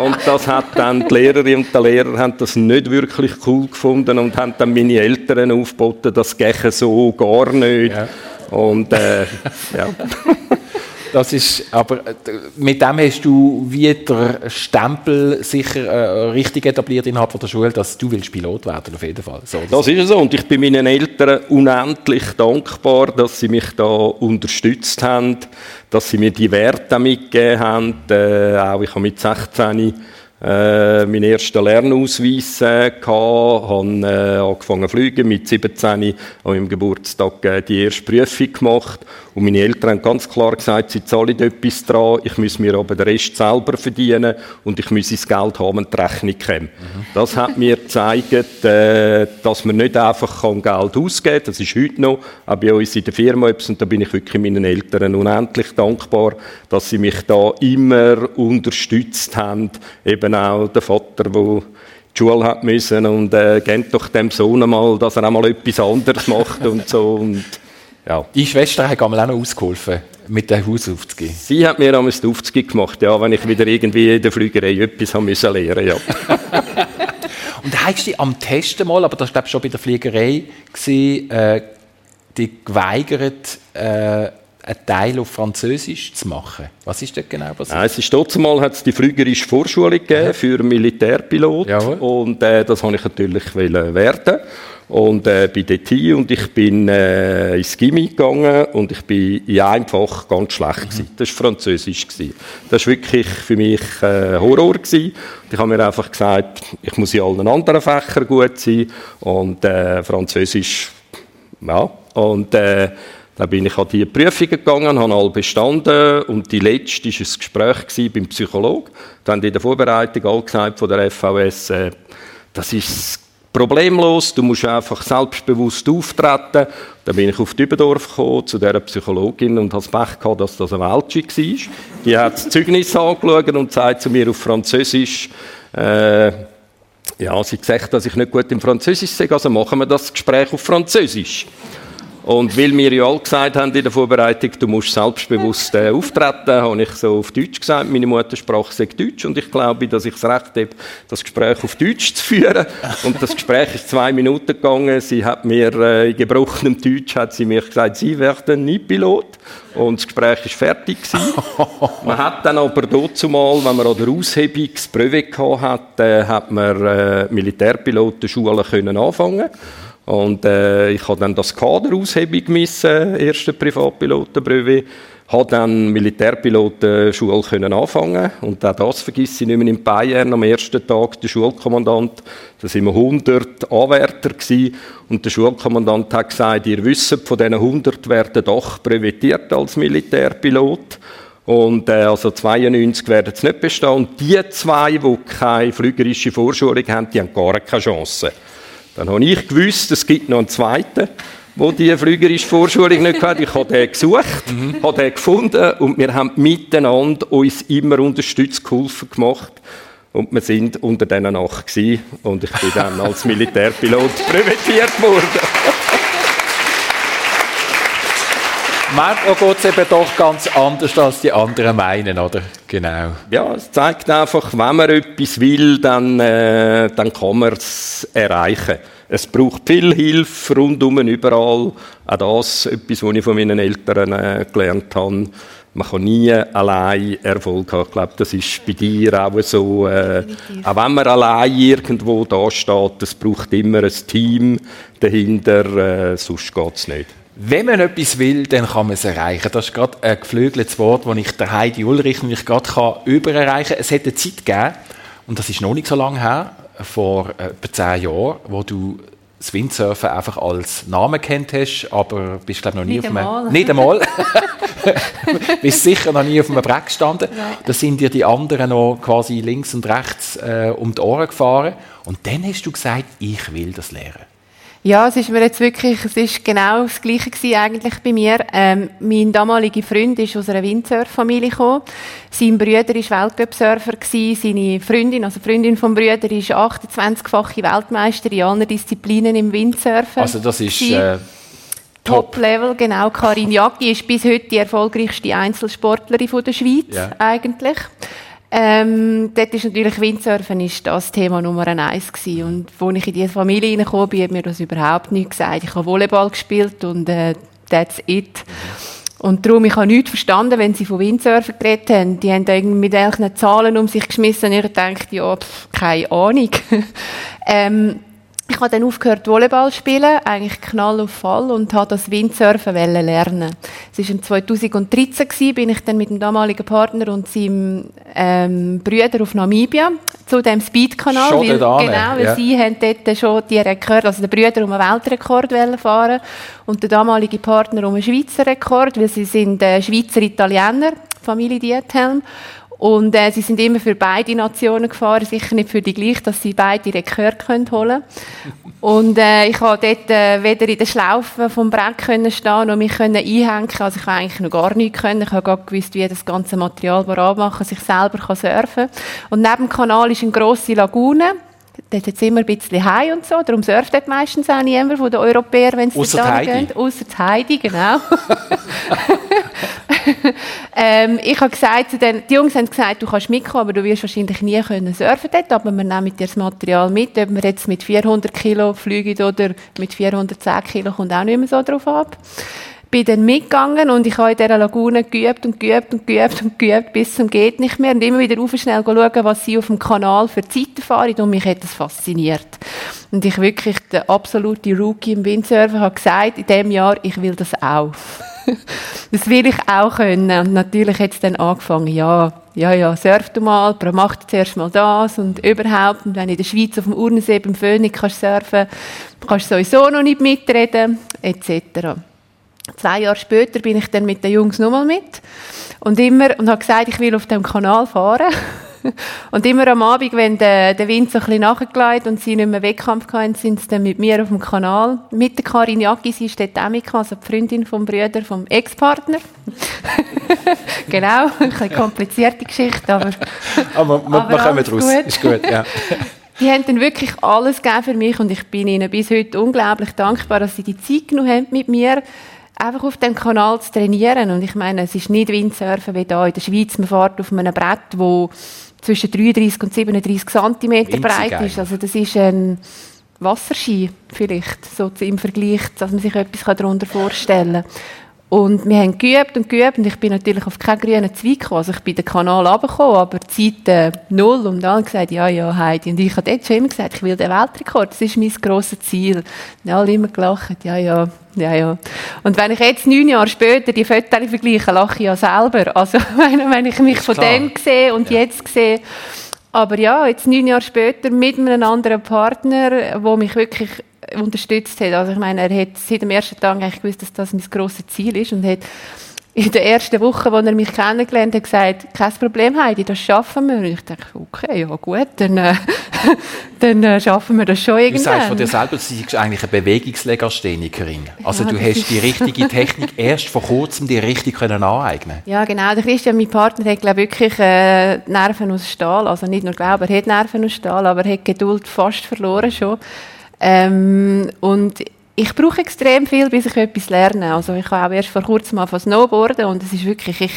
Und das hat dann die Lehrerin und der Lehrer haben das nicht wirklich cool gefunden und haben dann meine Eltern aufgeboten, das gehe so gar nicht. Ja. Und äh, ja. Das ist, aber äh, mit dem hast du wie der Stempel sicher äh, richtig etabliert innerhalb der Schule, dass du willst Pilot werden, auf jeden Fall. So, das ist so und ich bin meinen Eltern unendlich dankbar, dass sie mich da unterstützt haben, dass sie mir die Werte mitgegeben haben. Äh, auch ich habe mit 16 äh, meinen ersten Lernausweis äh, gehabt, habe äh, angefangen zu fliegen, mit 17 an meinem Geburtstag äh, die erste Prüfung gemacht Und meine Eltern haben ganz klar gesagt, sie zahlen etwas dran, ich muss mir aber den Rest selber verdienen und ich muss das Geld haben, wenn die Rechnung kommt. Mhm. Das hat mir gezeigt, äh, dass man nicht einfach Geld ausgeben kann. Das ist heute noch, auch bei uns in der Firma, und da bin ich wirklich meinen Eltern unendlich dankbar, dass sie mich da immer unterstützt haben. Eben auch der Vater, der die Schule hat müssen und äh, gebt doch dem Sohn mal, dass er einmal etwas anderes macht und so. Und, ja. Die Schwester hat auch noch ausgeholfen, mit dem Haus aufzugehen. Sie hat mir einmal das Aufzugehen gemacht, ja, wenn ich wieder irgendwie in der Flügerei etwas haben müssen lernen ja. und hast du am Testen mal, aber das war schon bei der Fliegerei, gewesen, äh, die geweigert, äh, einen Teil auf Französisch zu machen. Was ist das genau passiert? Ja, es ist trotzdem mal hat es die flügerische Vorschulung gegeben für Militärpilot Jawohl. und äh, das habe ich natürlich werden und äh, bin dort hin und ich bin äh, ins Gimmi gegangen und ich bin in einem Fach ganz schlecht gewesen. Das war Französisch. Gewesen. Das war wirklich für mich äh, Horror. Gewesen. Ich habe mir einfach gesagt, ich muss in allen anderen Fächern gut sein und äh, Französisch, ja, und äh, dann bin ich an die Prüfungen gegangen, habe alle bestanden und die letzte war ein Gespräch beim Psychologen. Dann haben in der Vorbereitung alle gesagt von der FVS, äh, das ist problemlos, du musst einfach selbstbewusst auftreten. Dann bin ich auf Dübendorf gekommen, zu dieser Psychologin und habe das Pech gehabt, dass das eine Weltschi war. Die hat das Zeugnis angeschaut und sagt zu mir auf Französisch, äh, ja, sie sagt, dass ich nicht gut im Französisch sage, also machen wir das Gespräch auf Französisch. Und weil wir ja alle gesagt haben in der Vorbereitung, du musst selbstbewusst äh, auftreten, habe ich so auf Deutsch gesagt, meine Muttersprache sagt Deutsch und ich glaube, dass ich das Recht habe, das Gespräch auf Deutsch zu führen. Und das Gespräch ist zwei Minuten gegangen. Sie hat mir äh, in gebrochenem Deutsch hat sie mir gesagt, sie werden nie Pilot. Und das Gespräch ist fertig gewesen. man hat dann aber dazu mal, wenn man an der Aushebung das Brevet hatte, äh, hat man äh, Militärpilotenschule können anfangen und äh, ich habe dann das Kaderaushebung gemessen, erste Privatpilotenbrevet, habe dann Militärpilotenschule können anfangen und auch das vergesse ich nicht mehr in Bayern am ersten Tag der Schulkommandant, da sind wir 100 Anwärter gewesen, und der Schulkommandant hat gesagt, ihr wisst, von diesen 100 werden doch brevetiert als Militärpilot. Und äh, also 92 werden es nicht bestehen. Und die zwei, die keine flügerische Vorschulung haben, die haben gar keine Chance. Dann habe ich gewusst, es gibt noch einen zweiten, der die flügerische Vorschulung nicht hat. Ich habe den gesucht, mhm. habe den gefunden und wir haben miteinander uns immer unterstützt, geholfen gemacht. Und wir sind unter diesen acht gewesen. und ich bin dann als Militärpilot präventiert worden. Manchmal geht es eben doch ganz anders, als die anderen meinen, oder? Genau. Ja, es zeigt einfach, wenn man etwas will, dann, äh, dann kann man es erreichen. Es braucht viel Hilfe rundum, überall. Auch das etwas, was ich von meinen Eltern äh, gelernt habe. Man kann nie allein Erfolg haben. Ich glaube, das ist bei dir auch so. Äh, auch wenn man allein irgendwo da steht, es braucht immer ein Team dahinter, äh, sonst geht es nicht. Wenn man etwas will, dann kann man es erreichen. Das ist gerade ein geflügeltes Wort, das ich der Heidi Ulrich nämlich gerade kann übererreichen kann. Es hat eine Zeit gegeben, und das ist noch nicht so lange her, vor etwa zehn Jahren, wo du das Windsurfen einfach als Namen kennt hast, aber bist glaube noch nie nicht auf einem nicht einmal bist sicher noch nie auf einem Brett gestanden. Nein. Da sind dir die anderen noch quasi links und rechts äh, um die Ohren gefahren und dann hast du gesagt, ich will das lernen. Ja, es ist mir jetzt wirklich, es ist genau das Gleiche gewesen eigentlich bei mir. Ähm, mein damaliger Freund ist aus einer Windsurf-Familie gekommen. Sein Bruder war Weltcup-Surfer seine Freundin, also Freundin vom Bruder, ist 28-fache Weltmeister in allen Disziplinen im Windsurfen. Also das ist äh, Top-Level, genau. Karin Jacki ist bis heute die erfolgreichste Einzelsportlerin der Schweiz, yeah. eigentlich. Ähm, dort ist natürlich Windsurfen ist das Thema Nummer eins gewesen. Und als ich in diese Familie reingekommen bin, hat mir das überhaupt nicht gesagt. Ich habe Volleyball gespielt und äh, that's it. Und darum, ich habe nichts verstanden, wenn sie von Windsurfen geredet haben. Die haben da irgendwie mit irgendwelchen Zahlen um sich geschmissen und ich dachte, ja, pff, keine Ahnung. ähm, ich habe dann aufgehört Volleyball zu spielen, eigentlich knall auf Fall und habe das Windsurfen lernen. Es war 2013 gewesen, bin ich dann mit dem damaligen Partner und seinem ähm, Brüder auf Namibia zu dem Speedkanal, weil, genau, weil ja. sie haben dort schon die Rekord, also der Brüder um einen Weltrekord fahren und der damalige Partner um einen Schweizer Rekord, weil sie sind äh, Schweizer Italiener, Familie Diethelm und äh, sie sind immer für beide Nationen gefahren, sicher nicht für die gleiche, dass sie beide Rekord können holen Und äh, ich konnte dort äh, weder in der Schlaufe vom Brett können stehen noch mich können einhängen. Also ich habe eigentlich noch gar nichts können. Ich habe gar gewusst, wie das ganze Material anmachen, sich selber kann surfen. Und neben dem Kanal ist eine grosse Lagune. Dort es immer ein bisschen Hai und so. Darum surft dort meistens auch niemand von den Europäern, wenn sie da gehen. Ausser Heidi, genau. ähm, ich habe gesagt zu den, die Jungs haben gesagt, du kannst mitkommen, aber du wirst wahrscheinlich nie können surfen dort, aber wir nehmen dir das Material mit, ob wir jetzt mit 400 Kilo fliegen oder mit 410 Kilo, kommt auch nicht mehr so drauf ab bin dann mitgegangen und ich habe in dieser Lagune geübt und geübt und geübt und geübt bis zum geht nicht mehr und immer wieder auf schnell schauen, was sie auf dem Kanal für Zeiten fahren und mich hat das fasziniert. Und ich wirklich, der absolute Rookie im Windsurfen, habe gesagt, in diesem Jahr, ich will das auch. das will ich auch können. Und natürlich hat es dann angefangen, ja, ja, ja, surf du mal, mach zuerst mal das und überhaupt. Und wenn in der Schweiz auf dem Urnensee beim Phoenix kannst surfen, kannst du sowieso noch nicht mitreden, etc. Zwei Jahre später bin ich dann mit den Jungs nochmal mit und immer und habe gesagt, ich will auf dem Kanal fahren. und immer am Abend, wenn der, der Wind so ein bisschen nachgelegt und sie nicht mehr Wettkampf hatten, sind sie dann mit mir auf dem Kanal. Mit der Karin Jacki, sie ist dort auch also die Freundin vom Brüder, vom Ex-Partner. genau, ein bisschen komplizierte Geschichte, aber... aber, aber wir kommen draus, gut. ist gut, ja. Die haben dann wirklich alles gegeben für mich und ich bin ihnen bis heute unglaublich dankbar, dass sie die Zeit genommen haben mit mir einfach auf dem Kanal zu trainieren. Und ich meine, es ist nicht Windsurfen wie da in der Schweiz. Man fährt auf einem Brett, wo zwischen 33 und 37 cm breit ist. Also das ist ein Wasserski vielleicht, so im Vergleich, dass man sich etwas darunter vorstellen kann. Und wir haben geübt und geübt und ich bin natürlich auf keinen grünen Zweig gekommen. Also ich bin den Kanal runtergekommen, aber Zeit äh, null und dann gesagt, ja, ja, Heidi. Und ich habe dort schon immer gesagt, ich will den Weltrekord, das ist mein grosses Ziel. Und alle immer gelacht, ja, ja, ja, ja. Und wenn ich jetzt neun Jahre später die Fotos vergleiche, lache ich ja selber. Also wenn ich mich von dem sehe und ja. jetzt sehe, aber ja, jetzt neun Jahre später mit einem anderen Partner, der mich wirklich unterstützt hat. Also ich meine, er hat seit dem ersten Tag eigentlich gewusst, dass das mein grosses Ziel ist und hat in der ersten Woche, als er mich kennengelernt hat, gesagt, kein Problem, Heidi, das schaffen wir. Und ich dachte, okay, ja gut, dann, äh, dann äh, schaffen wir das schon irgendwann. Du sagst von dir selber, du bist eigentlich eine Bewegungslegasthenikerin. Also ja, du hast die richtige Technik erst vor kurzem die richtig können aneignen Ja, genau. Der Christian, mein Partner, hat glaube wirklich äh, Nerven aus Stahl. Also nicht nur glaube, er hat Nerven aus Stahl, aber er hat Geduld fast verloren schon. Ähm, und ich brauche extrem viel, bis ich etwas lerne. Also ich habe auch erst vor kurzem mal von Snowboarden und es ist wirklich, ich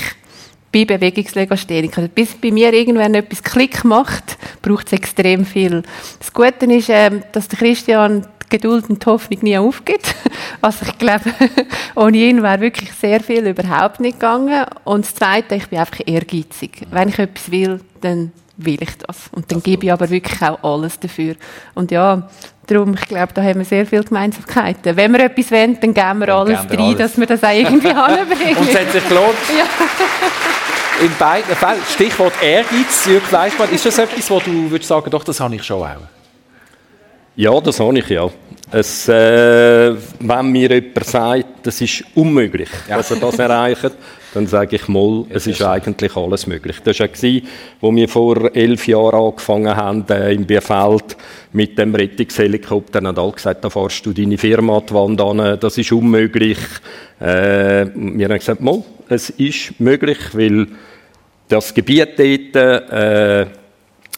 bin Bewegungslegastheniker. Also bis bei mir irgendwann etwas Klick macht, braucht es extrem viel. Das Gute ist, ähm, dass der Christian die Geduld und die Hoffnung nie aufgibt. Also ich glaube, ohne ihn wäre wirklich sehr viel überhaupt nicht gegangen. Und das Zweite, ich bin einfach ehrgeizig. Wenn ich etwas will, dann will ich das. Und dann gebe ich aber wirklich auch alles dafür. Und ja, darum, ich glaube, da haben wir sehr viele Gemeinsamkeiten. Wenn wir etwas wollen, dann geben wir dann alles rein, alles. dass wir das auch irgendwie anbringen. Und es hat sich gelohnt. Ja. In beiden Fällen, Stichwort Ehrgeiz, Jürg Fleischmann, ist das etwas, wo du würdest sagen, doch, das habe ich schon auch? Ja, das habe ich ja. Es, äh, wenn mir jemand sagt, das ist unmöglich, ja. dass er das erreicht, dann sage ich mal, es ist eigentlich alles möglich. Das war ja, wo wir vor elf Jahren angefangen haben, äh, im Bierfeld mit dem Rettungshelikopter, und alle gesagt, da fährst du deine Firma an die Wand an, das ist unmöglich. Äh, wir haben gesagt, mal, es ist möglich, weil das Gebiet dort äh,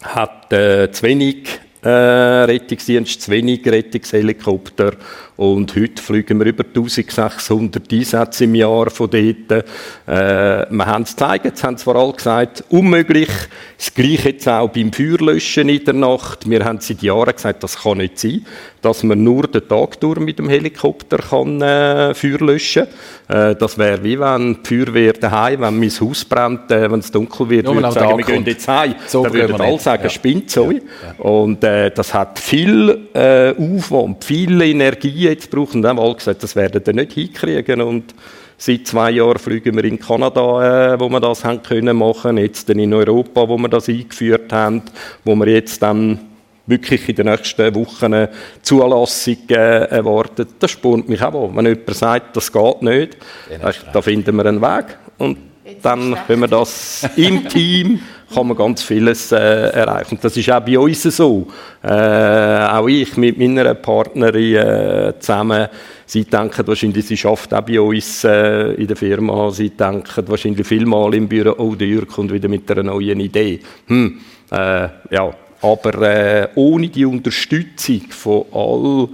hat äh, zu wenig äh, Rettungsdienst, zu wenig Rettungshelikopter Und heute fliegen wir über 1600 Einsätze im Jahr von dort. Äh, wir haben es gezeigt, jetzt haben zwar alle gesagt, unmöglich. Das Gleiche jetzt auch beim Feuerlöschen in der Nacht. Wir haben seit Jahren gesagt, das kann nicht sein, dass man nur den Tag durch mit dem Helikopter kann, äh, Feuer löschen kann. Äh, das wäre wie wenn die Feuerwehr daheim, wenn mein Haus brennt, äh, wenn es dunkel wird, würde sagen, wir da gehen kommt. jetzt heim. So dann würden alle sagen, Ja. spinnt so. Und äh, das hat viel äh, Aufwand, viel Energie jetzt braucht. Und alle gesagt, das werden wir nicht hinkriegen. Und seit zwei Jahren fliegen wir in Kanada, äh, wo wir das haben können machen. Jetzt dann in Europa, wo wir das eingeführt haben, wo wir jetzt dann wirklich in den nächsten Wochen eine Zulassung äh, erwartet. Das spornt mich auch an. Wenn jemand sagt, das geht nicht, weisst, da finden wir einen Weg. Und dann können wir das im Team kann man ganz vieles äh, erreichen. Und das ist auch bei uns so. Äh, auch ich mit meiner Partnerin äh, zusammen, sie denken wahrscheinlich, sie schafft auch bei uns äh, in der Firma, sie denken wahrscheinlich vielmal im Büro, oh, der Jürg kommt wieder mit einer neuen Idee. Hm, äh, ja, aber äh, ohne die Unterstützung von all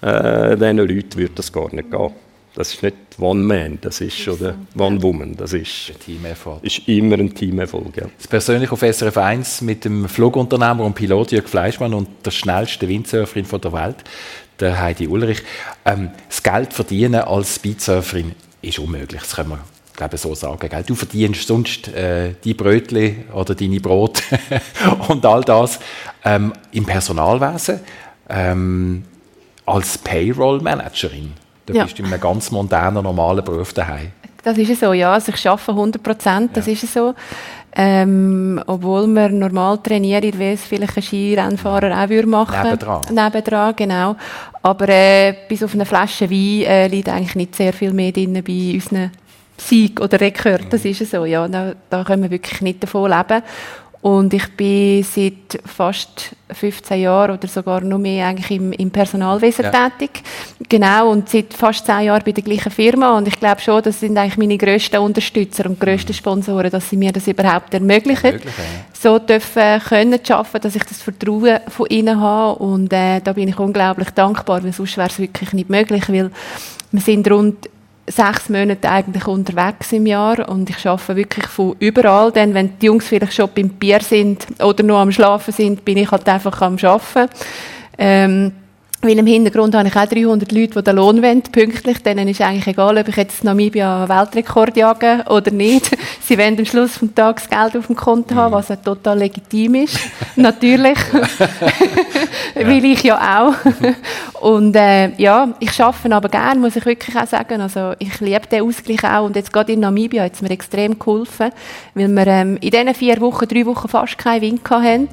äh, diesen Leuten würde das gar nicht gehen. Das ist nicht One-Man, das ist, oder One-Woman, das ist, ist immer ein Teamerfolg. Ja. Das persönlich auf SRF 1 mit dem Flugunternehmer und Pilot Jörg Fleischmann und der schnellsten Windsurferin von der Welt, der Heidi Ulrich. Ähm, das Geld verdienen als Speedsurferin ist unmöglich, das können wir glaube so sagen. Gell? Du verdienst sonst äh, die Brötli oder deine Brot und all das ähm, im Personalwesen ähm, als Payroll-Managerin. Du Ja. bist in einem ganz modernen, normalen Beruf daheim. Das ist es so, ja. Also ich arbeite 100 Prozent, das ist es so. Ähm, obwohl man normal trainiert, wie es vielleicht ein Skirennfahrer auch würde machen Nebendran. Nebendran, genau. Aber äh, bis auf eine Flasche Wein äh, liegt eigentlich nicht sehr viel mehr drin bei unseren Sieg oder Rekord. Das ist es so, ja. Da, da können wir wirklich nicht davon leben. Und ich bin seit fast 15 Jahren oder sogar noch mehr eigentlich im, im Personalwesen Ja. tätig. Genau, und seit fast 10 Jahren bei der gleichen Firma. Und ich glaube schon, das sind eigentlich meine grössten Unterstützer und grössten Sponsoren, dass sie mir das überhaupt ermöglichen. Ermöglichen, ja. So dürfen können zu arbeiten, dass ich das Vertrauen von ihnen habe. Und äh, da bin ich unglaublich dankbar, weil sonst wäre es wirklich nicht möglich, weil wir sind rund sechs Monate eigentlich unterwegs im Jahr und ich arbeite wirklich von überall. Denn wenn die Jungs vielleicht schon beim Bier sind oder nur am Schlafen sind, bin ich halt einfach am Arbeiten. Ähm, weil im Hintergrund habe ich auch 300 Leute, die den Lohn wollen, pünktlich. Denen ist eigentlich egal, ob ich jetzt Namibia Weltrekord jage oder nicht. Sie wollen am Schluss des Tages Geld auf dem Konto haben, was ja total legitim ist. Natürlich. Will ich ja auch. Und äh, ja, ich arbeite aber gern, muss ich wirklich auch sagen. Also ich liebe den Ausgleich auch. Und jetzt gerade in Namibia hat es mir extrem geholfen, weil wir ähm, in diesen vier Wochen, drei Wochen fast keinen Wind hatten.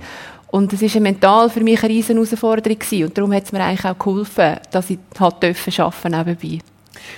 Und es war mental für mich eine riesen Herausforderung. Und darum hat es mir eigentlich auch geholfen, dass ich halt arbeiten nebenbei.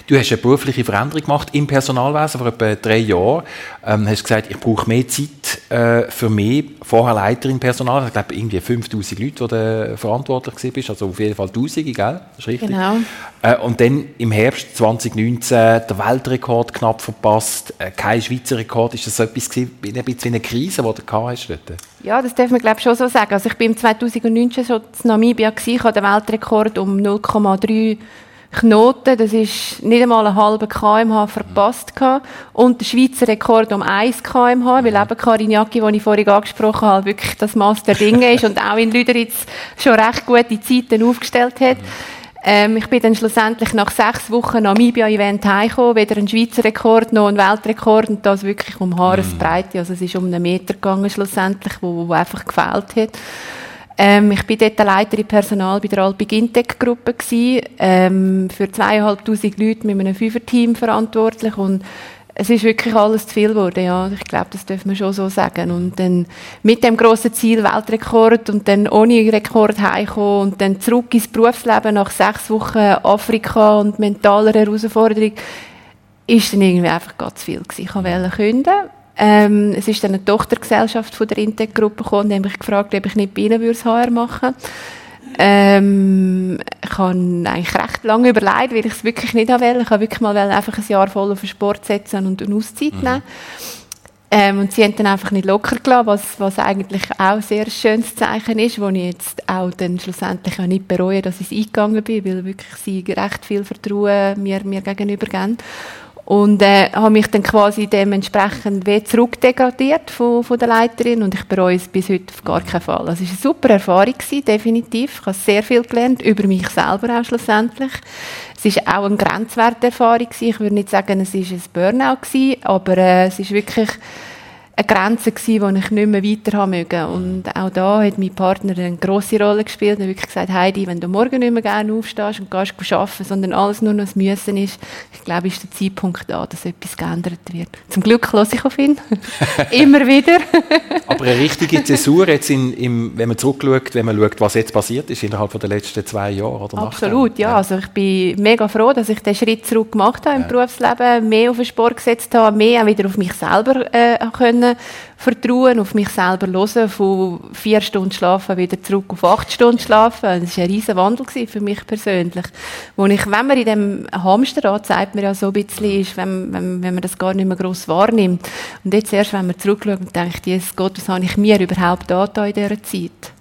Du hast eine berufliche Veränderung gemacht im Personalwesen vor etwa drei Jahren. Ähm, hast gesagt, ich brauche mehr Zeit äh, für mich. Vorher Leiterin Personal, ich glaube irgendwie 5000 Leute, die du verantwortlich bist, also auf jeden Fall Tausende, gell? Das ist richtig. Genau. Äh, und dann im Herbst 2019 der Weltrekord knapp verpasst, äh, kein Schweizer Rekord. Ist das so etwas gewesen, wie ein bisschen eine Krise, die du gehabt hast dort? Ja, das darf man glaube schon so sagen. Also ich bin 2019 schon in Namibia gewesen, ich den Weltrekord um 0,3 Knoten, das ist nicht einmal einen halben kmh verpasst gehabt. und der Schweizer Rekord um 1 kmh, weil eben Karin Jacki, die ich vorhin angesprochen habe, wirklich das Maß der Dinge ist und auch in Lüderitz schon recht gute Zeiten aufgestellt hat. Ähm, ich bin dann schlussendlich nach sechs Wochen Namibia-Event heimgekommen, weder ein Schweizer Rekord noch ein Weltrekord und das wirklich um Haaresbreite. Also es ist um einen Meter gegangen schlussendlich, wo, wo einfach gefehlt hat. Ähm, ich bin dort Leiterin Personal bei der Alpig Intec Gruppe gsi, ähm, für zweieinhalbtausend Leute mit einem Fünfer-Team verantwortlich und es ist wirklich alles zu viel geworden, ja. Ich glaube, das dürfen wir schon so sagen. Und dann mit dem grossen Ziel Weltrekord und dann ohne Rekord heimkommen und dann zurück ins Berufsleben nach sechs Wochen Afrika und mentaler Herausforderung, ist dann irgendwie einfach ganz viel gewesen. Ich wollte künden. Ähm, es ist dann eine Tochtergesellschaft von der Intec-Gruppe gekommen, die haben mich gefragt, ob ich nicht bei ihnen würde HR machen ähm, ich habe eigentlich recht lange überlegt, weil ich es wirklich nicht wollte. Ich wollte wirklich mal einfach ein Jahr voll auf den Sport setzen und eine Auszeit nehmen. Ähm, und sie haben dann einfach nicht locker gelassen, was, was eigentlich auch ein sehr schönes Zeichen ist, wo ich jetzt auch dann schlussendlich auch nicht bereue, dass ich eingegangen bin, weil wirklich sie recht viel Vertrauen mir, mir gegenüber geben. Und äh, habe mich dann quasi dementsprechend wie zurückdegradiert von, von der Leiterin und ich bereue es bis heute auf gar keinen Fall. Also es war eine super Erfahrung, gewesen, definitiv. Ich habe sehr viel gelernt, über mich selber auch schlussendlich. Es war auch eine Grenzwerterfahrung. Gewesen. Ich würde nicht sagen, es war ein Burnout, gewesen, aber äh, es ist wirklich eine Grenze gewesen, die ich nicht mehr weiter haben mögen. Und auch da hat mein Partner eine grosse Rolle gespielt. Hat wirklich gesagt, Heidi, wenn du morgen nicht mehr gerne aufstehst und gehst arbeiten, sondern alles nur noch das Müssen ist, ich glaube, ist der Zeitpunkt da, dass etwas geändert wird. Zum Glück lasse ich auf ihn. Immer wieder. Aber eine richtige Zäsur jetzt, in, im, wenn man zurückschaut, wenn man schaut, was jetzt passiert ist innerhalb der letzten zwei Jahre oder Absolut, ja. ja. Also ich bin mega froh, dass ich den Schritt zurück gemacht habe im ja. Berufsleben, mehr auf den Sport gesetzt habe, mehr auch wieder auf mich selber äh, können vertrauen, auf mich selber hören, von vier Stunden schlafen wieder zurück auf acht Stunden schlafen. Das war ein riesen Wandel für mich persönlich. Wo ich, wenn man in dem Hamsterrad, sagt man ja so ein bisschen, ist, wenn, wenn, wenn man das gar nicht mehr gross wahrnimmt. Und jetzt erst, wenn man zurückschaut und denkt, Jesus Gott, was habe ich mir überhaupt angetan in dieser Zeit?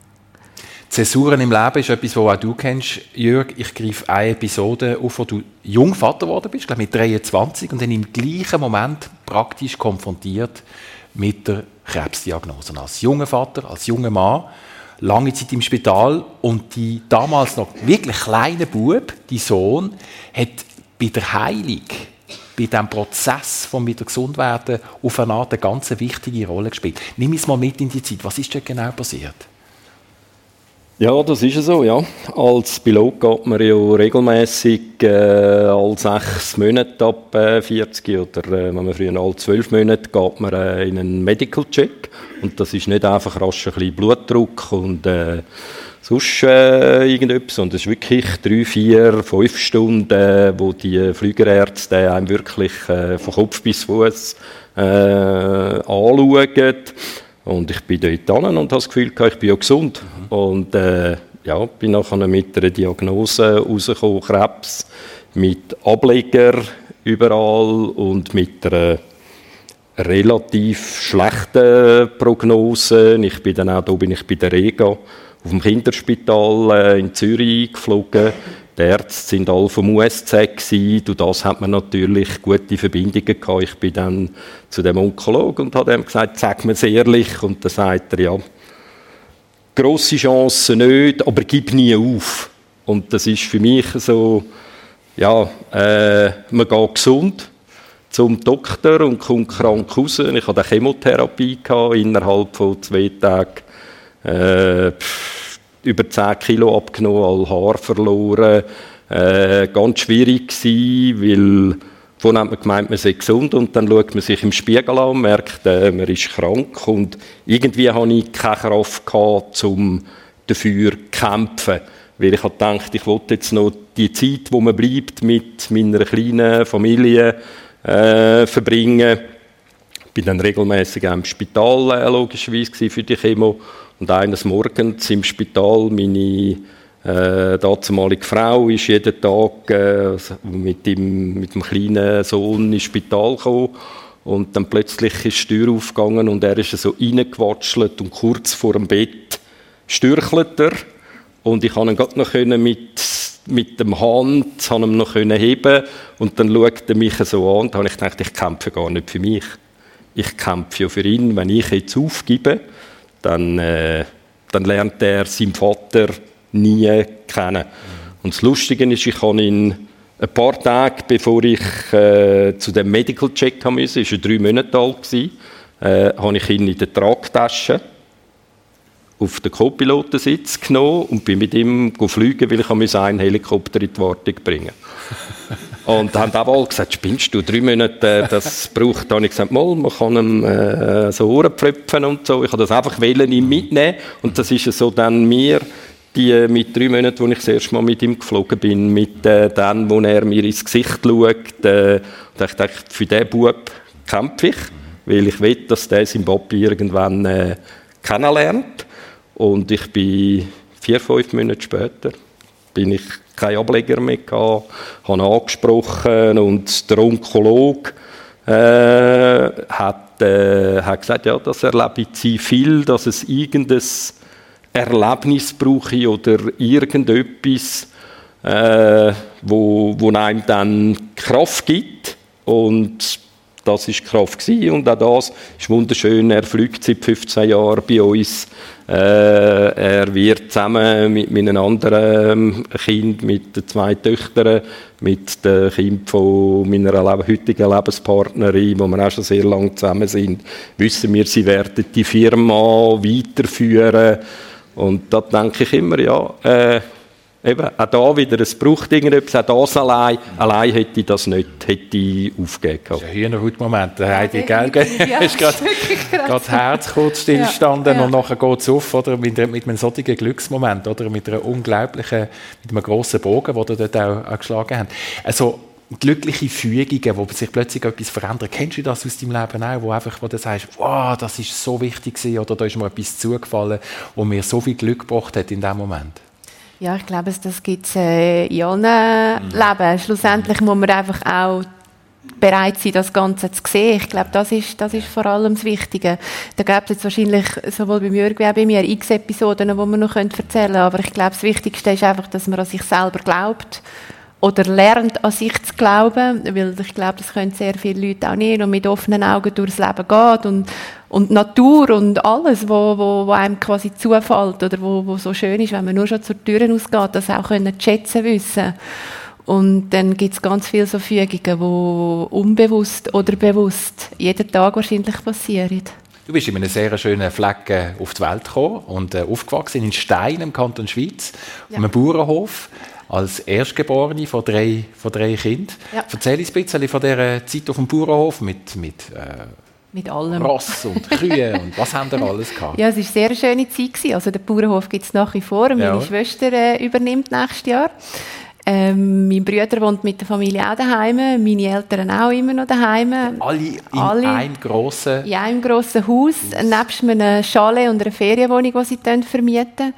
Zäsuren im Leben ist etwas, was auch du kennst, Jörg. Ich greife eine Episode auf, wo du jung Vater geworden bist, glaube mit 23, und dann im gleichen Moment praktisch konfrontiert mit der Krebsdiagnose. Als junger Vater, als junger Mann, lange Zeit im Spital und die damals noch wirklich kleine Bub, die Sohn, hat bei der Heilung, bei diesem Prozess von wieder gesund werden, auf eine Art eine ganz wichtige Rolle gespielt. Nimm es mal mit in die Zeit. Was ist denn genau passiert? Ja, das ist so, ja. Als Pilot geht man ja regelmäßig äh, alle sechs Monate ab äh, 40 oder äh, wenn man früher alle zwölf Monate geht man äh, in einen Medical Check. Und das ist nicht einfach rasch ein bisschen Blutdruck und äh, sonst äh, irgendetwas, sondern es ist wirklich drei, vier, fünf Stunden, äh, wo die Flügerärzte einem wirklich äh, von Kopf bis Fuß äh, anschauen und ich bin dort und habe das Gefühl, ich bin ja gesund. Mhm. Und äh, ja, bin nachher mit einer Diagnose rausgekommen, Krebs, mit Ableger überall und mit einer relativ schlechten Prognose. Ich bin dann auch, da bin ich bei der Rega auf dem Kinderspital äh, in Zürich geflogen die Ärzte sind alle vom USZ gewesen. Durch das hat man natürlich gute Verbindungen gehabt. Ich bin dann zu dem Onkologen und habe ihm gesagt, sag mir es ehrlich. Und dann sagt er, ja, grosse Chancen nicht, aber gib nie auf. Und das ist für mich so, ja, äh, man geht gesund zum Doktor und kommt krank raus. Ich hatte Chemotherapie gehabt, innerhalb von zwei Tagen. Äh, über 10 Kilo abgenommen, all Haar verloren. Äh, ganz schwierig gewesen, weil vorhin hat man gemeint, man sei gesund und dann schaut man sich im Spiegel an und merkt, äh, man ist krank und irgendwie hatte ich keine Kraft gehabt, um dafür zu kämpfen. Weil ich gedacht, ich wollte jetzt noch die Zeit, wo man bleibt, mit meiner kleinen Familie äh, verbringen. Ich bin dann regelmäßig im Spital äh, logischerweise für die Chemo und eines Morgens im Spital, meine äh, damalige Frau ist jeden Tag äh, mit, dem, mit dem kleinen Sohn ins Spital gekommen. Und dann plötzlich ist die Tür aufgegangen und er ist so reingewatschelt und kurz vor dem Bett stürchelt er. Und ich konnte ihn gerade noch mit, mit dem Hand ihn noch heben und dann schaut er mich so an und habe ich gedacht, ich kämpfe gar nicht für mich. Ich kämpfe ja für ihn, wenn ich jetzt aufgebe dann, äh, dann lernt er seinen Vater nie kennen. Und das Lustige ist, ich habe ihn ein paar Tage bevor ich äh, zu dem Medical Check haben musste, ist er drei Monate alt gewesen, äh, habe ich ihn in der Tragtasche auf den Co-Pilotensitz genommen und bin mit ihm fliegen, weil ich einen Helikopter in die Wartung bringen Und haben auch alle gesagt, spinnst du, drei Monate, das braucht, da habe ich gesagt, mal, man kann ihm äh, so Ohren pflöpfen und so. Ich habe das einfach wollen, ihm mitnehmen. Und das ist so dann mir, die äh, mit drei Monaten, wo ich das erste Mal mit ihm geflogen bin, mit äh, dann, wo er mir ins Gesicht schaut, äh, und ich dachte, für diesen Bub kämpfe ich, weil ich will, dass der Papi irgendwann äh, kennenlernt. Und ich bin vier, fünf Monate später, bin ich keinen Ableger mehr gehabt, habe angesprochen und der Onkologe äh, hat, äh, hat gesagt, ja, das erlebe ich viel, dass es irgendein Erlebnis brauche oder irgendetwas, äh, wo, wo einem dann Kraft gibt und das ist Kraft gewesen. und auch das ist wunderschön. Er fliegt seit 15 Jahren bei uns. Äh, er wird zusammen mit meinen anderen Kind, mit den zwei Töchtern, mit dem Kind von meiner heutigen Lebenspartnerin, wo wir auch schon sehr lange zusammen sind, wissen wir, sie werden die Firma weiterführen. Und da denke ich immer, ja, äh, Eben, auch da wieder, es braucht irgendetwas, auch das allein, allein hätte ich das nicht, hätte ich aufgegeben. Das ist ein Hühnerhautmoment, da Heidi, gell? Ja, ist gerade das Herz kurz stillgestanden ja, ja. und nachher geht es auf, oder, mit, mit einem solchen Glücksmoment, oder, mit einer unglaublichen, mit einem grossen Bogen, den ihr dort auch, auch geschlagen habt. Also, glückliche Fügungen, wo sich plötzlich etwas verändert. Kennst du das aus deinem Leben auch, wo, einfach, wo du sagst, wow, das ist so wichtig gewesen, oder da ist mir etwas zugefallen, wo mir so viel Glück gebracht hat in dem Moment? Ja, ich glaube, das gibt es äh, in allen mhm. Leben. Schlussendlich muss man einfach auch bereit sein, das Ganze zu sehen. Ich glaube, das ist, das ist vor allem das Wichtige. Da gibt es jetzt wahrscheinlich sowohl bei Jürgen wie auch bei mir x Episoden, die man noch erzählen können. Aber ich glaube, das Wichtigste ist einfach, dass man an sich selber glaubt oder lernt, an sich zu glauben, weil ich glaube, das können sehr viele Leute auch nicht und mit offenen Augen durchs Leben geht und, und Natur und alles, wo, wo, wo einem quasi zufällt oder wo, wo so schön ist, wenn man nur schon zur Tür ausgeht, das auch können schätzen wissen. Und dann gibt es ganz viele so Fügungen, die unbewusst oder bewusst jeden Tag wahrscheinlich passieren. Du bist in einem sehr schönen Fleck auf die Welt gekommen und äh, aufgewachsen in Stein im Kanton Schweiz, ja. auf einem Bauernhof als Erstgeborene von drei, von drei Kindern. Ja. Erzähl uns ein bisschen von dieser Zeit auf dem Bauernhof mit, mit, äh, mit allem. Ross und Kühe und was haben wir alles gehabt? Ja, es war eine sehr schöne Zeit. Also den Bauernhof gibt es nach wie vor. Meine ja. Schwester äh, übernimmt nächstes Jahr. Ähm, mein Bruder wohnt mit der Familie auch daheim, meine Eltern auch immer noch daheim. Alle in Alle einem grossen in einem grossen Haus, Haus. nebst einem Chalet und einer Ferienwohnung, die sie vermieten.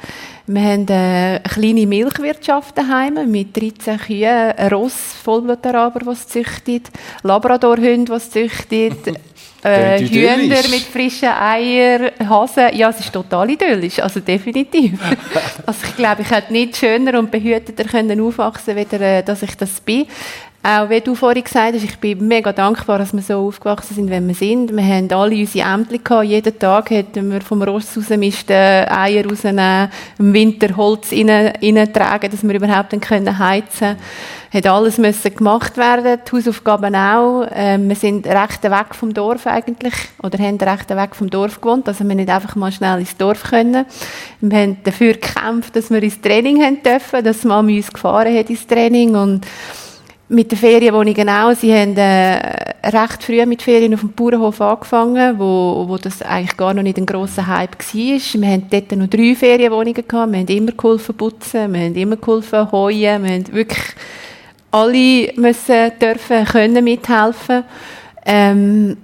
Wir haben eine kleine Milchwirtschaft daheim mit 13 Kühen, ein Ross, Vollblutaraber, was züchtet, Labradorhund, was züchtet, äh, Hühner mit frischen Eiern, Hasen. Ja, es ist total idyllisch, also definitiv. also ich glaube, ich hätte nicht schöner und behüteter können aufwachsen können, äh, dass ich das bin. Auch wie du vorhin gesagt hast, ich bin mega dankbar, dass wir so aufgewachsen sind, wie wir sind. Wir haben alle unsere Ämter gehabt. Jeden Tag hätten wir vom Ross rausmisten, Eier rausnehmen, im Winter Holz reintragen, dass wir überhaupt dann können heizen können. Hat alles müssen gemacht werden, die Hausaufgaben auch. Ähm, wir sind recht weg vom Dorf eigentlich, oder haben recht weg vom Dorf gewohnt, also wir nicht einfach mal schnell ins Dorf können. Wir haben dafür gekämpft, dass wir ins Training haben dürfen, dass Mama uns gefahren hat ins Training und mit den Ferienwohnungen auch. Sie haben äh, recht früh mit Ferien auf dem Bauernhof angefangen, wo, wo das eigentlich gar noch nicht ein grosser Hype war. Wir hatten dort noch drei Ferienwohnungen gehabt. Wir haben immer geholfen putzen, wir haben immer geholfen heuen, wir haben wirklich alle müssen dürfen können mithelfen. Ähm,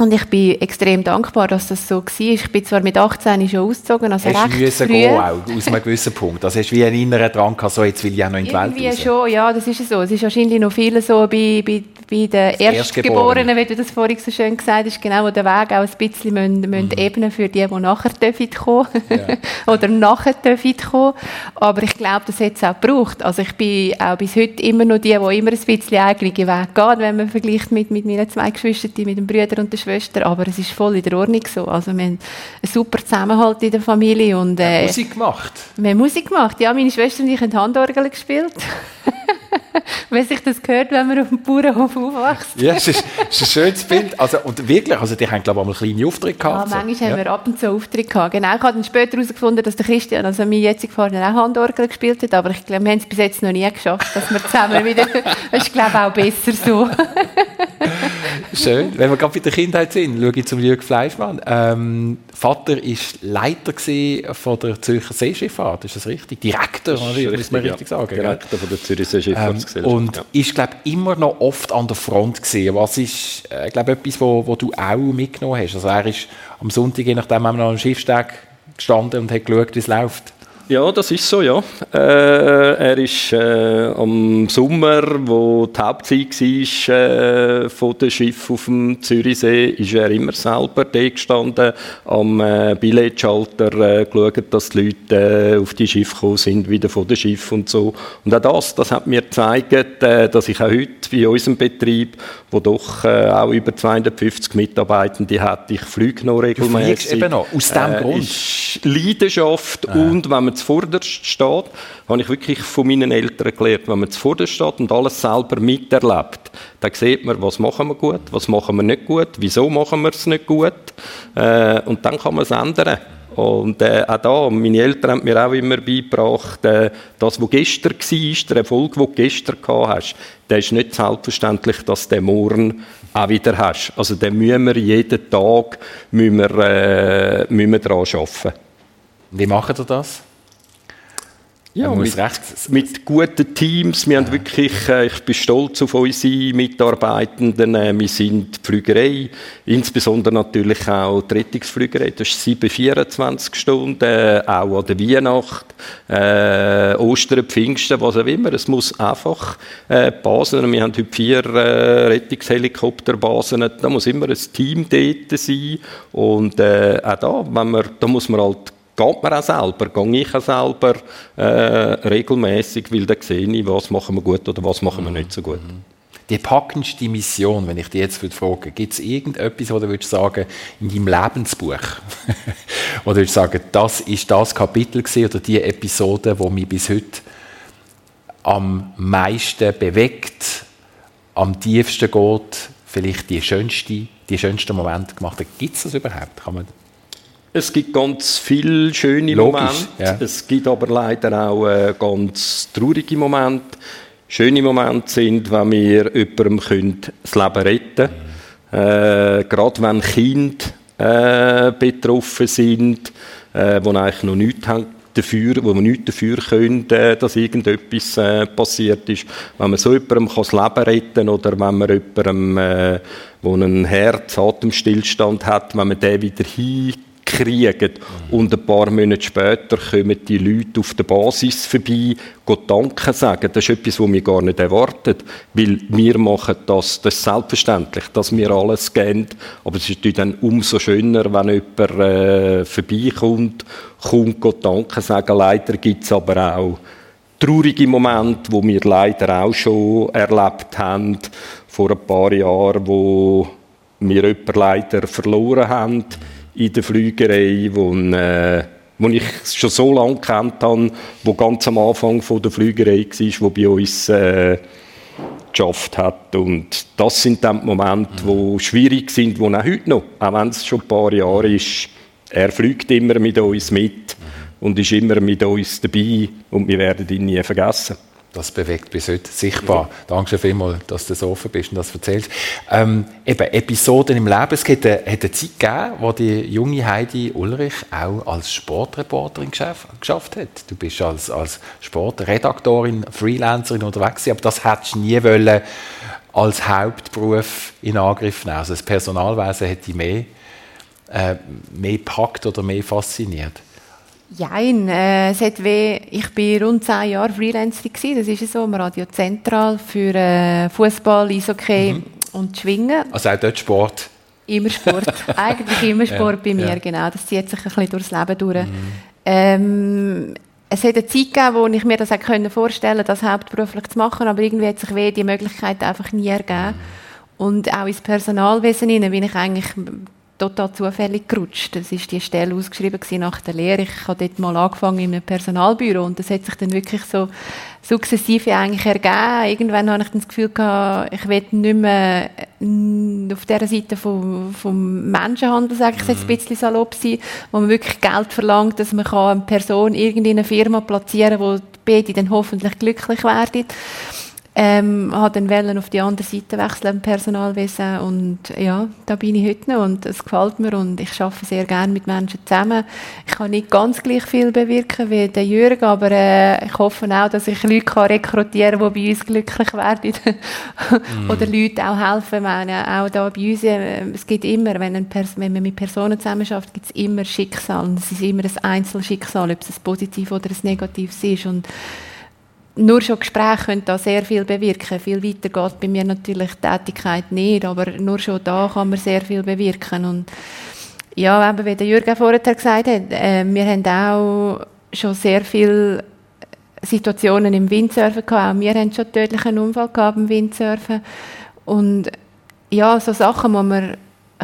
und ich bin extrem dankbar, dass das so war. Ich bin zwar mit 18 schon ausgezogen, also hast recht früh. Gehen, auch, aus einem gewissen Punkt. Also hast du wie einen inneren Drang gehabt, so jetzt will ich auch noch in die Irgendwie Welt raus. schon, ja, das ist so. Es ist wahrscheinlich noch viel so bei, bei, bei den Erstgeborenen, wie du das vorhin so schön gesagt hast, genau, wo der Weg auch ein bisschen müssen, müssen mhm. ebnen für die, die nachher kommen ja. oder nachher kommen. Aber ich glaube, das hat es auch gebraucht. Also ich bin auch bis heute immer noch die, die immer ein bisschen eigenen Weg gehen, wenn man vergleicht mit, mit meinen zwei Geschwistern, mit dem Bruder und der Schwester. Aber es ist voll in der Ordnung so. Also wir haben einen super Zusammenhalt in der Familie. Und, äh, Musik gemacht? Wir haben Musik gemacht, ja. Meine Schwester und ich haben Handorgel gespielt. wenn sich das gehört, wenn man auf dem Bauernhof aufwächst. ja, es ist, es ist ein schönes Bild. Also, und wirklich, also die haben glaube ich einmal kleine Auftritte gehabt. Ja, manchmal so. haben ja. wir ab und zu Auftritte gehabt. Genau, ich habe dann später herausgefunden, dass der Christian, also mein jetziger Partner, auch Handorgel gespielt hat, aber ich glaube, wir haben es bis jetzt noch nie geschafft, dass wir zusammen wieder, das ist glaube ich auch besser so. Schön. Wenn wir gerade bei der Kindheit sind, schaue ich zum Jürgen Fleischmann. Ähm, Vater war Leiter von der Zürcher Seeschifffahrt, ist das richtig? Direktor, das richtig, muss man richtig ja. sagen. Direktor von der Zürcher Seeschifffahrtsgesellschaft. Ähm, und ja. ist, glaube immer noch oft an der Front gewesen. Was ist, äh, glaube etwas, wo, wo du auch mitgenommen hast? Also er ist am Sonntag, je nachdem, noch am Schiffsteg gestanden und hat geschaut, wie es läuft. Ja, das ist so, ja. Äh, er ist äh, am Sommer, wo die Hauptzeit war äh, von dem Schiff auf dem Zürichsee, ist er immer selber da gestanden, am äh, Billetschalter äh, geschaut, dass die Leute äh, auf die Schiffe gekommen sind, wieder von dem Schiff und so. Und auch das, das hat mir gezeigt, äh, dass ich auch heute bei unserem Betrieb, wo doch äh, auch über 250 Mitarbeitende hat, ich fliege noch regelmäßig. eben noch, aus dem äh, Grund. Ist Leidenschaft und wenn man zuvorderst steht, habe ich wirklich von meinen Eltern gelernt, wenn man zuvorderst steht und alles selber miterlebt, dann sieht man, was machen wir gut, was machen wir nicht gut, wieso machen wir es nicht gut äh, und dann kann man es ändern. Und äh, auch da, meine Eltern haben mir auch immer beigebracht, äh, das, was gestern war, der Erfolg, den du gestern gehabt hast, der ist nicht selbstverständlich, dass du den morgen auch wieder hast. Also den müssen wir jeden Tag müssen wir, äh, müssen wir daran arbeiten. Wie macht ihr das? Ja, mit, mit guten Teams. Wir haben wirklich, äh, ich bin stolz auf unsere Mitarbeitenden. Äh, wir sind die Flügerei, insbesondere natürlich auch die Rettungsflügerei. Das ist 7, 24 Stunden, äh, auch an der Weihnacht, äh, Ostern, Pfingsten, was auch immer. Es muss einfach äh, Basen, wir haben heute vier äh, Rettungshelikopterbasen, da muss immer ein Team dort sein. Und äh, auch da, wenn man, da muss man halt geht man auch selber, gehe ich auch selber äh, regelmäßig, weil dann sehe ich, was machen wir gut oder was machen wir nicht so gut. Die packendste Mission, wenn ich dich jetzt fragen gibt es irgendetwas, wo du würdest sagen, in deinem Lebensbuch, du würdest sagen, das ist das Kapitel gewesen, oder die Episode, wo mich bis heute am meisten bewegt, am tiefsten geht, vielleicht die schönste, die schönsten Momente gemacht hat. Gibt es das überhaupt? Kann man Es gibt ganz viele schöne Logisch, Momente, ja. es gibt aber leider auch äh, ganz traurige Momente. Schöne Momente sind, wenn wir jemandem können das Leben retten können. Äh, gerade wenn Kinder äh, betroffen sind, äh, die eigentlich noch nichts haben dafür, wo wir nichts dafür können, äh, dass irgendetwas äh, passiert ist. Wenn man so jemandem kann das Leben retten oder wenn man jemandem, äh, der einen Herz-Atemstillstand hat, wenn man den wieder hinkriegt und ein paar Monate später kommen die Leute auf der Basis vorbei, gehen Danke sagen. Das ist etwas, was wir gar nicht erwarten, weil wir machen das, das ist selbstverständlich, dass wir alles geben, aber es ist dann umso schöner, wenn jemand äh, vorbeikommt, kommt, geht Danke sagen. Leider gibt es aber auch traurige Momente, wo wir leider auch schon erlebt haben, vor ein paar Jahren, wo wir jemanden leider verloren haben in der Flügerei, wo, äh, wo ich schon so lange kennt habe, wo ganz am Anfang von der Flügerei war, wo bei uns äh, geschafft hat. Und das sind dann die Momente, die schwierig sind, die auch heute noch, auch wenn es schon ein paar Jahre ist, er fliegt immer mit uns mit und ist immer mit uns dabei und wir werden ihn nie vergessen. Das bewegt bis heute sichtbar. Danke vielmals, dass du so offen bist und das erzählst. Ähm, eben, Episoden im Leben. Es hat eine, hat eine Zeit gegeben, wo die junge Heidi Ulrich auch als Sportreporterin geschafft, hat. Du bist als, als Sportredaktorin, Freelancerin unterwegs aber das hättest du nie wollen als Hauptberuf in Angriff nehmen. Also das Personalwesen hätte dich mehr, äh, mehr gepackt oder mehr fasziniert. Jein, äh, weh, ich bin rund zehn Jahre Freelancerin gewesen, das ist ja so, am Radio Zentral für äh, Fußball, Eishockey und Schwingen. Also auch dort Sport. Immer Sport, eigentlich immer Sport bei mir, ja. genau, das zieht sich ein bisschen durchs Leben durch. Ähm, es hat eine Zeit gegeben, wo ich mir das auch können vorstellen konnte, das hauptberuflich zu machen, aber irgendwie hat sich weh die Möglichkeit einfach nie ergeben. Und auch ins Personalwesen hinein bin ich eigentlich total zufällig gerutscht. Das ist die Stelle ausgeschrieben nach der Lehre. Ich habe dort mal angefangen in einem Personalbüro und das hat sich dann wirklich so sukzessive eigentlich ergeben. Irgendwann habe ich dann das Gefühl gehabt, ich will nicht mehr äh, auf dieser Seite vom, vom Menschenhandel, sage ich jetzt ein bisschen salopp sein, wo man wirklich Geld verlangt, dass man kann eine Person in eine Firma platzieren kann, wo beide dann hoffentlich glücklich werden. Ähm, habe dann auf die andere Seite wechseln im Personalwesen und ja, da bin ich heute noch und es gefällt mir und ich arbeite sehr gerne mit Menschen zusammen. Ich kann nicht ganz gleich viel bewirken wie der Jürgen, aber äh, ich hoffe auch, dass ich Leute kann rekrutieren kann, die bei uns glücklich werden mm. oder Leute auch helfen. Meine, auch da bei uns, äh, es gibt immer, wenn, wenn man mit Personen zusammenarbeitet, gibt es immer Schicksal und es ist immer ein Einzelschicksal, ob es ein positives oder ein negatives ist und nur schon Gespräche können da sehr viel bewirken. Viel weiter geht bei mir natürlich die Tätigkeit nicht, aber nur schon da kann man sehr viel bewirken. Und ja, eben, wie der Jürgen vorher gesagt hat, äh, wir haben auch schon sehr viele Situationen im Windsurfen gehabt. Auch wir haben schon einen tödlichen Unfall gehabt im Windsurfen. Und ja, so Sachen muss man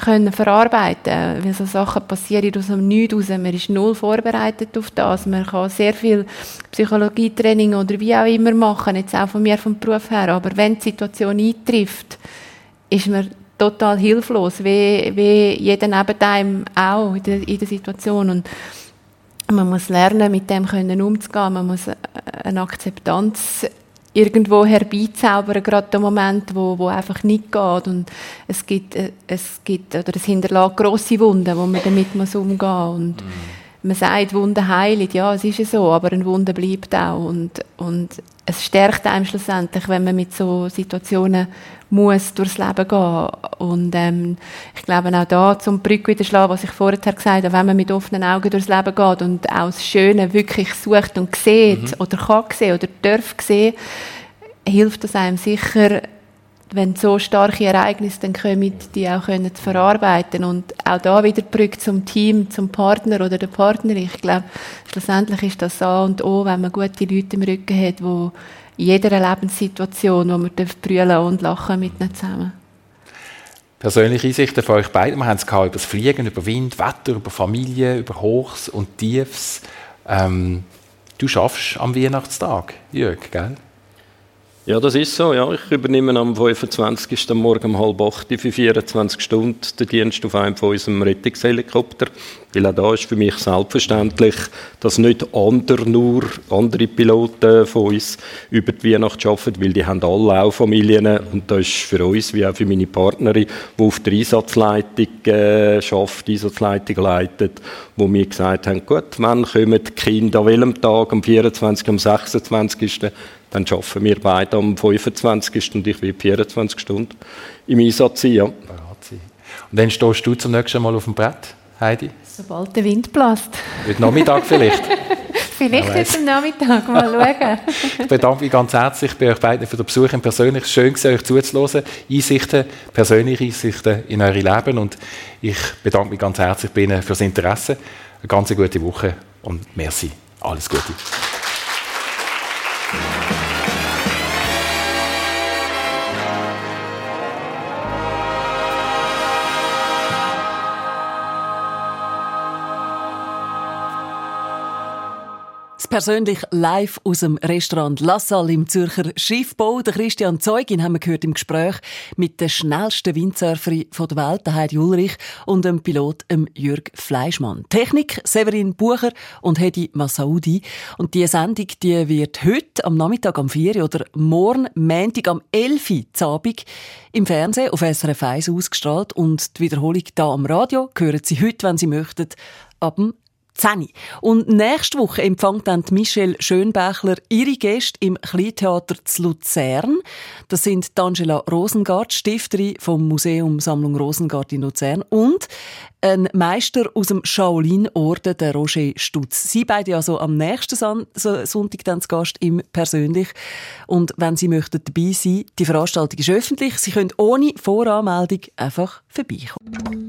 können verarbeiten, weil so Sachen passieren aus dem Nichts raus. Man ist null vorbereitet auf das. Man kann sehr viel Psychologietraining oder wie auch immer machen, jetzt auch von mir vom Beruf her. Aber wenn die Situation eintrifft, ist man total hilflos, wie, wie jeder neben einem auch in der, in der Situation. Und man muss lernen, mit dem können umzugehen. Man muss eine Akzeptanz irgendwo herbeizaubern, gerade der Moment, wo, wo einfach nicht geht. Und es gibt, äh, es gibt, oder es hinterlässt grosse Wunden, wo man damit muss umgehen muss. Und mhm. man sagt, Wunden heilen, ja, es ist ja so, aber ein Wunde bleibt auch. Und, und es stärkt einem schlussendlich, wenn man mit so Situationen muss durchs Leben gehen. Und ähm, ich glaube auch da zum Brücke wieder schlagen, was ich vorher gesagt habe, wenn man mit offenen Augen durchs Leben geht und auch das Schöne wirklich sucht und sieht mhm. oder kann sehen oder darf sehen, hilft das einem sicher, wenn so starke Ereignisse dann kommen, die auch können zu verarbeiten und auch da wieder Brücke zum Team, zum Partner oder der Partnerin. Ich glaube, schlussendlich ist das A und O, wenn man gute Leute im Rücken hat, die in jeder Lebenssituation, wo man brüllen und lachen mit ihnen zusammen. Persönliche Einsichten von euch beiden. Wir haben es über das Fliegen, über Wind, Wetter, über Familie, über Hochs und Tiefs. Ähm, du schaffst am Weihnachtstag, Jörg, gell? Ja, das ist so. Ja. Ich übernehme am 25. Morgen um halb acht für 24 Stunden den Dienst auf einem von unserem Rettungshelikopter. Weil auch da ist für mich selbstverständlich, dass nicht andere, nur andere Piloten von uns über die Weihnacht arbeiten, weil die haben alle auch Familien. Und das ist für uns, wie auch für meine Partnerin, die auf der Einsatzleitung äh, arbeitet, Einsatzleitung leitet, wo mir gesagt haben, gut, wann kommen die Kinder an welchem Tag, am 24., am 26., dann arbeiten wir beide am 25. und ich will 24 Stunden im Einsatz sein. Ja. Und dann stehst du zum nächsten Mal auf dem Brett, Heidi? Sobald der Wind bläst. Heute Nachmittag vielleicht? vielleicht heute am Nachmittag, mal schauen. ich bedanke mich ganz herzlich bei euch beiden für den Besuch im Persönlich. Schön gewesen, euch zuzuhören. Einsichten, persönliche Einsichten in eure Leben. Und ich bedanke mich ganz herzlich bei Ihnen fürs Interesse. Eine ganz gute Woche und merci. Alles Gute. Persönlich live aus dem Restaurant La Salle im Zürcher Schiffbau. Der Christian Zeugin haben wir gehört im Gespräch mit der schnellsten Windsurferin der Welt, Heidi Ulrich, und dem Pilot dem Jürg Fleischmann. Technik Severin Bucher und Hedi Massaudi. Und die Sendung die wird heute am Nachmittag am 4 oder morgen Montag am 11 Uhr im Fernsehen auf SRF 1 ausgestrahlt und die Wiederholung da am Radio hören Sie heute, wenn Sie möchten, ab dem 10. Und nächste Woche empfängt dann Michelle Schönbächler ihre Gäste im Kleintheater zu Luzern. Das sind Angela Rosengart, Stifterin vom Museum Sammlung Rosengart in Luzern und ein Meister aus dem Shaolin-Orden, der Roger Stutz. Sie beide also am nächsten Sonntag dann zu Gast im Persönlich. Und wenn Sie möchten dabei sein, die Veranstaltung ist öffentlich. Sie können ohne Voranmeldung einfach vorbeikommen.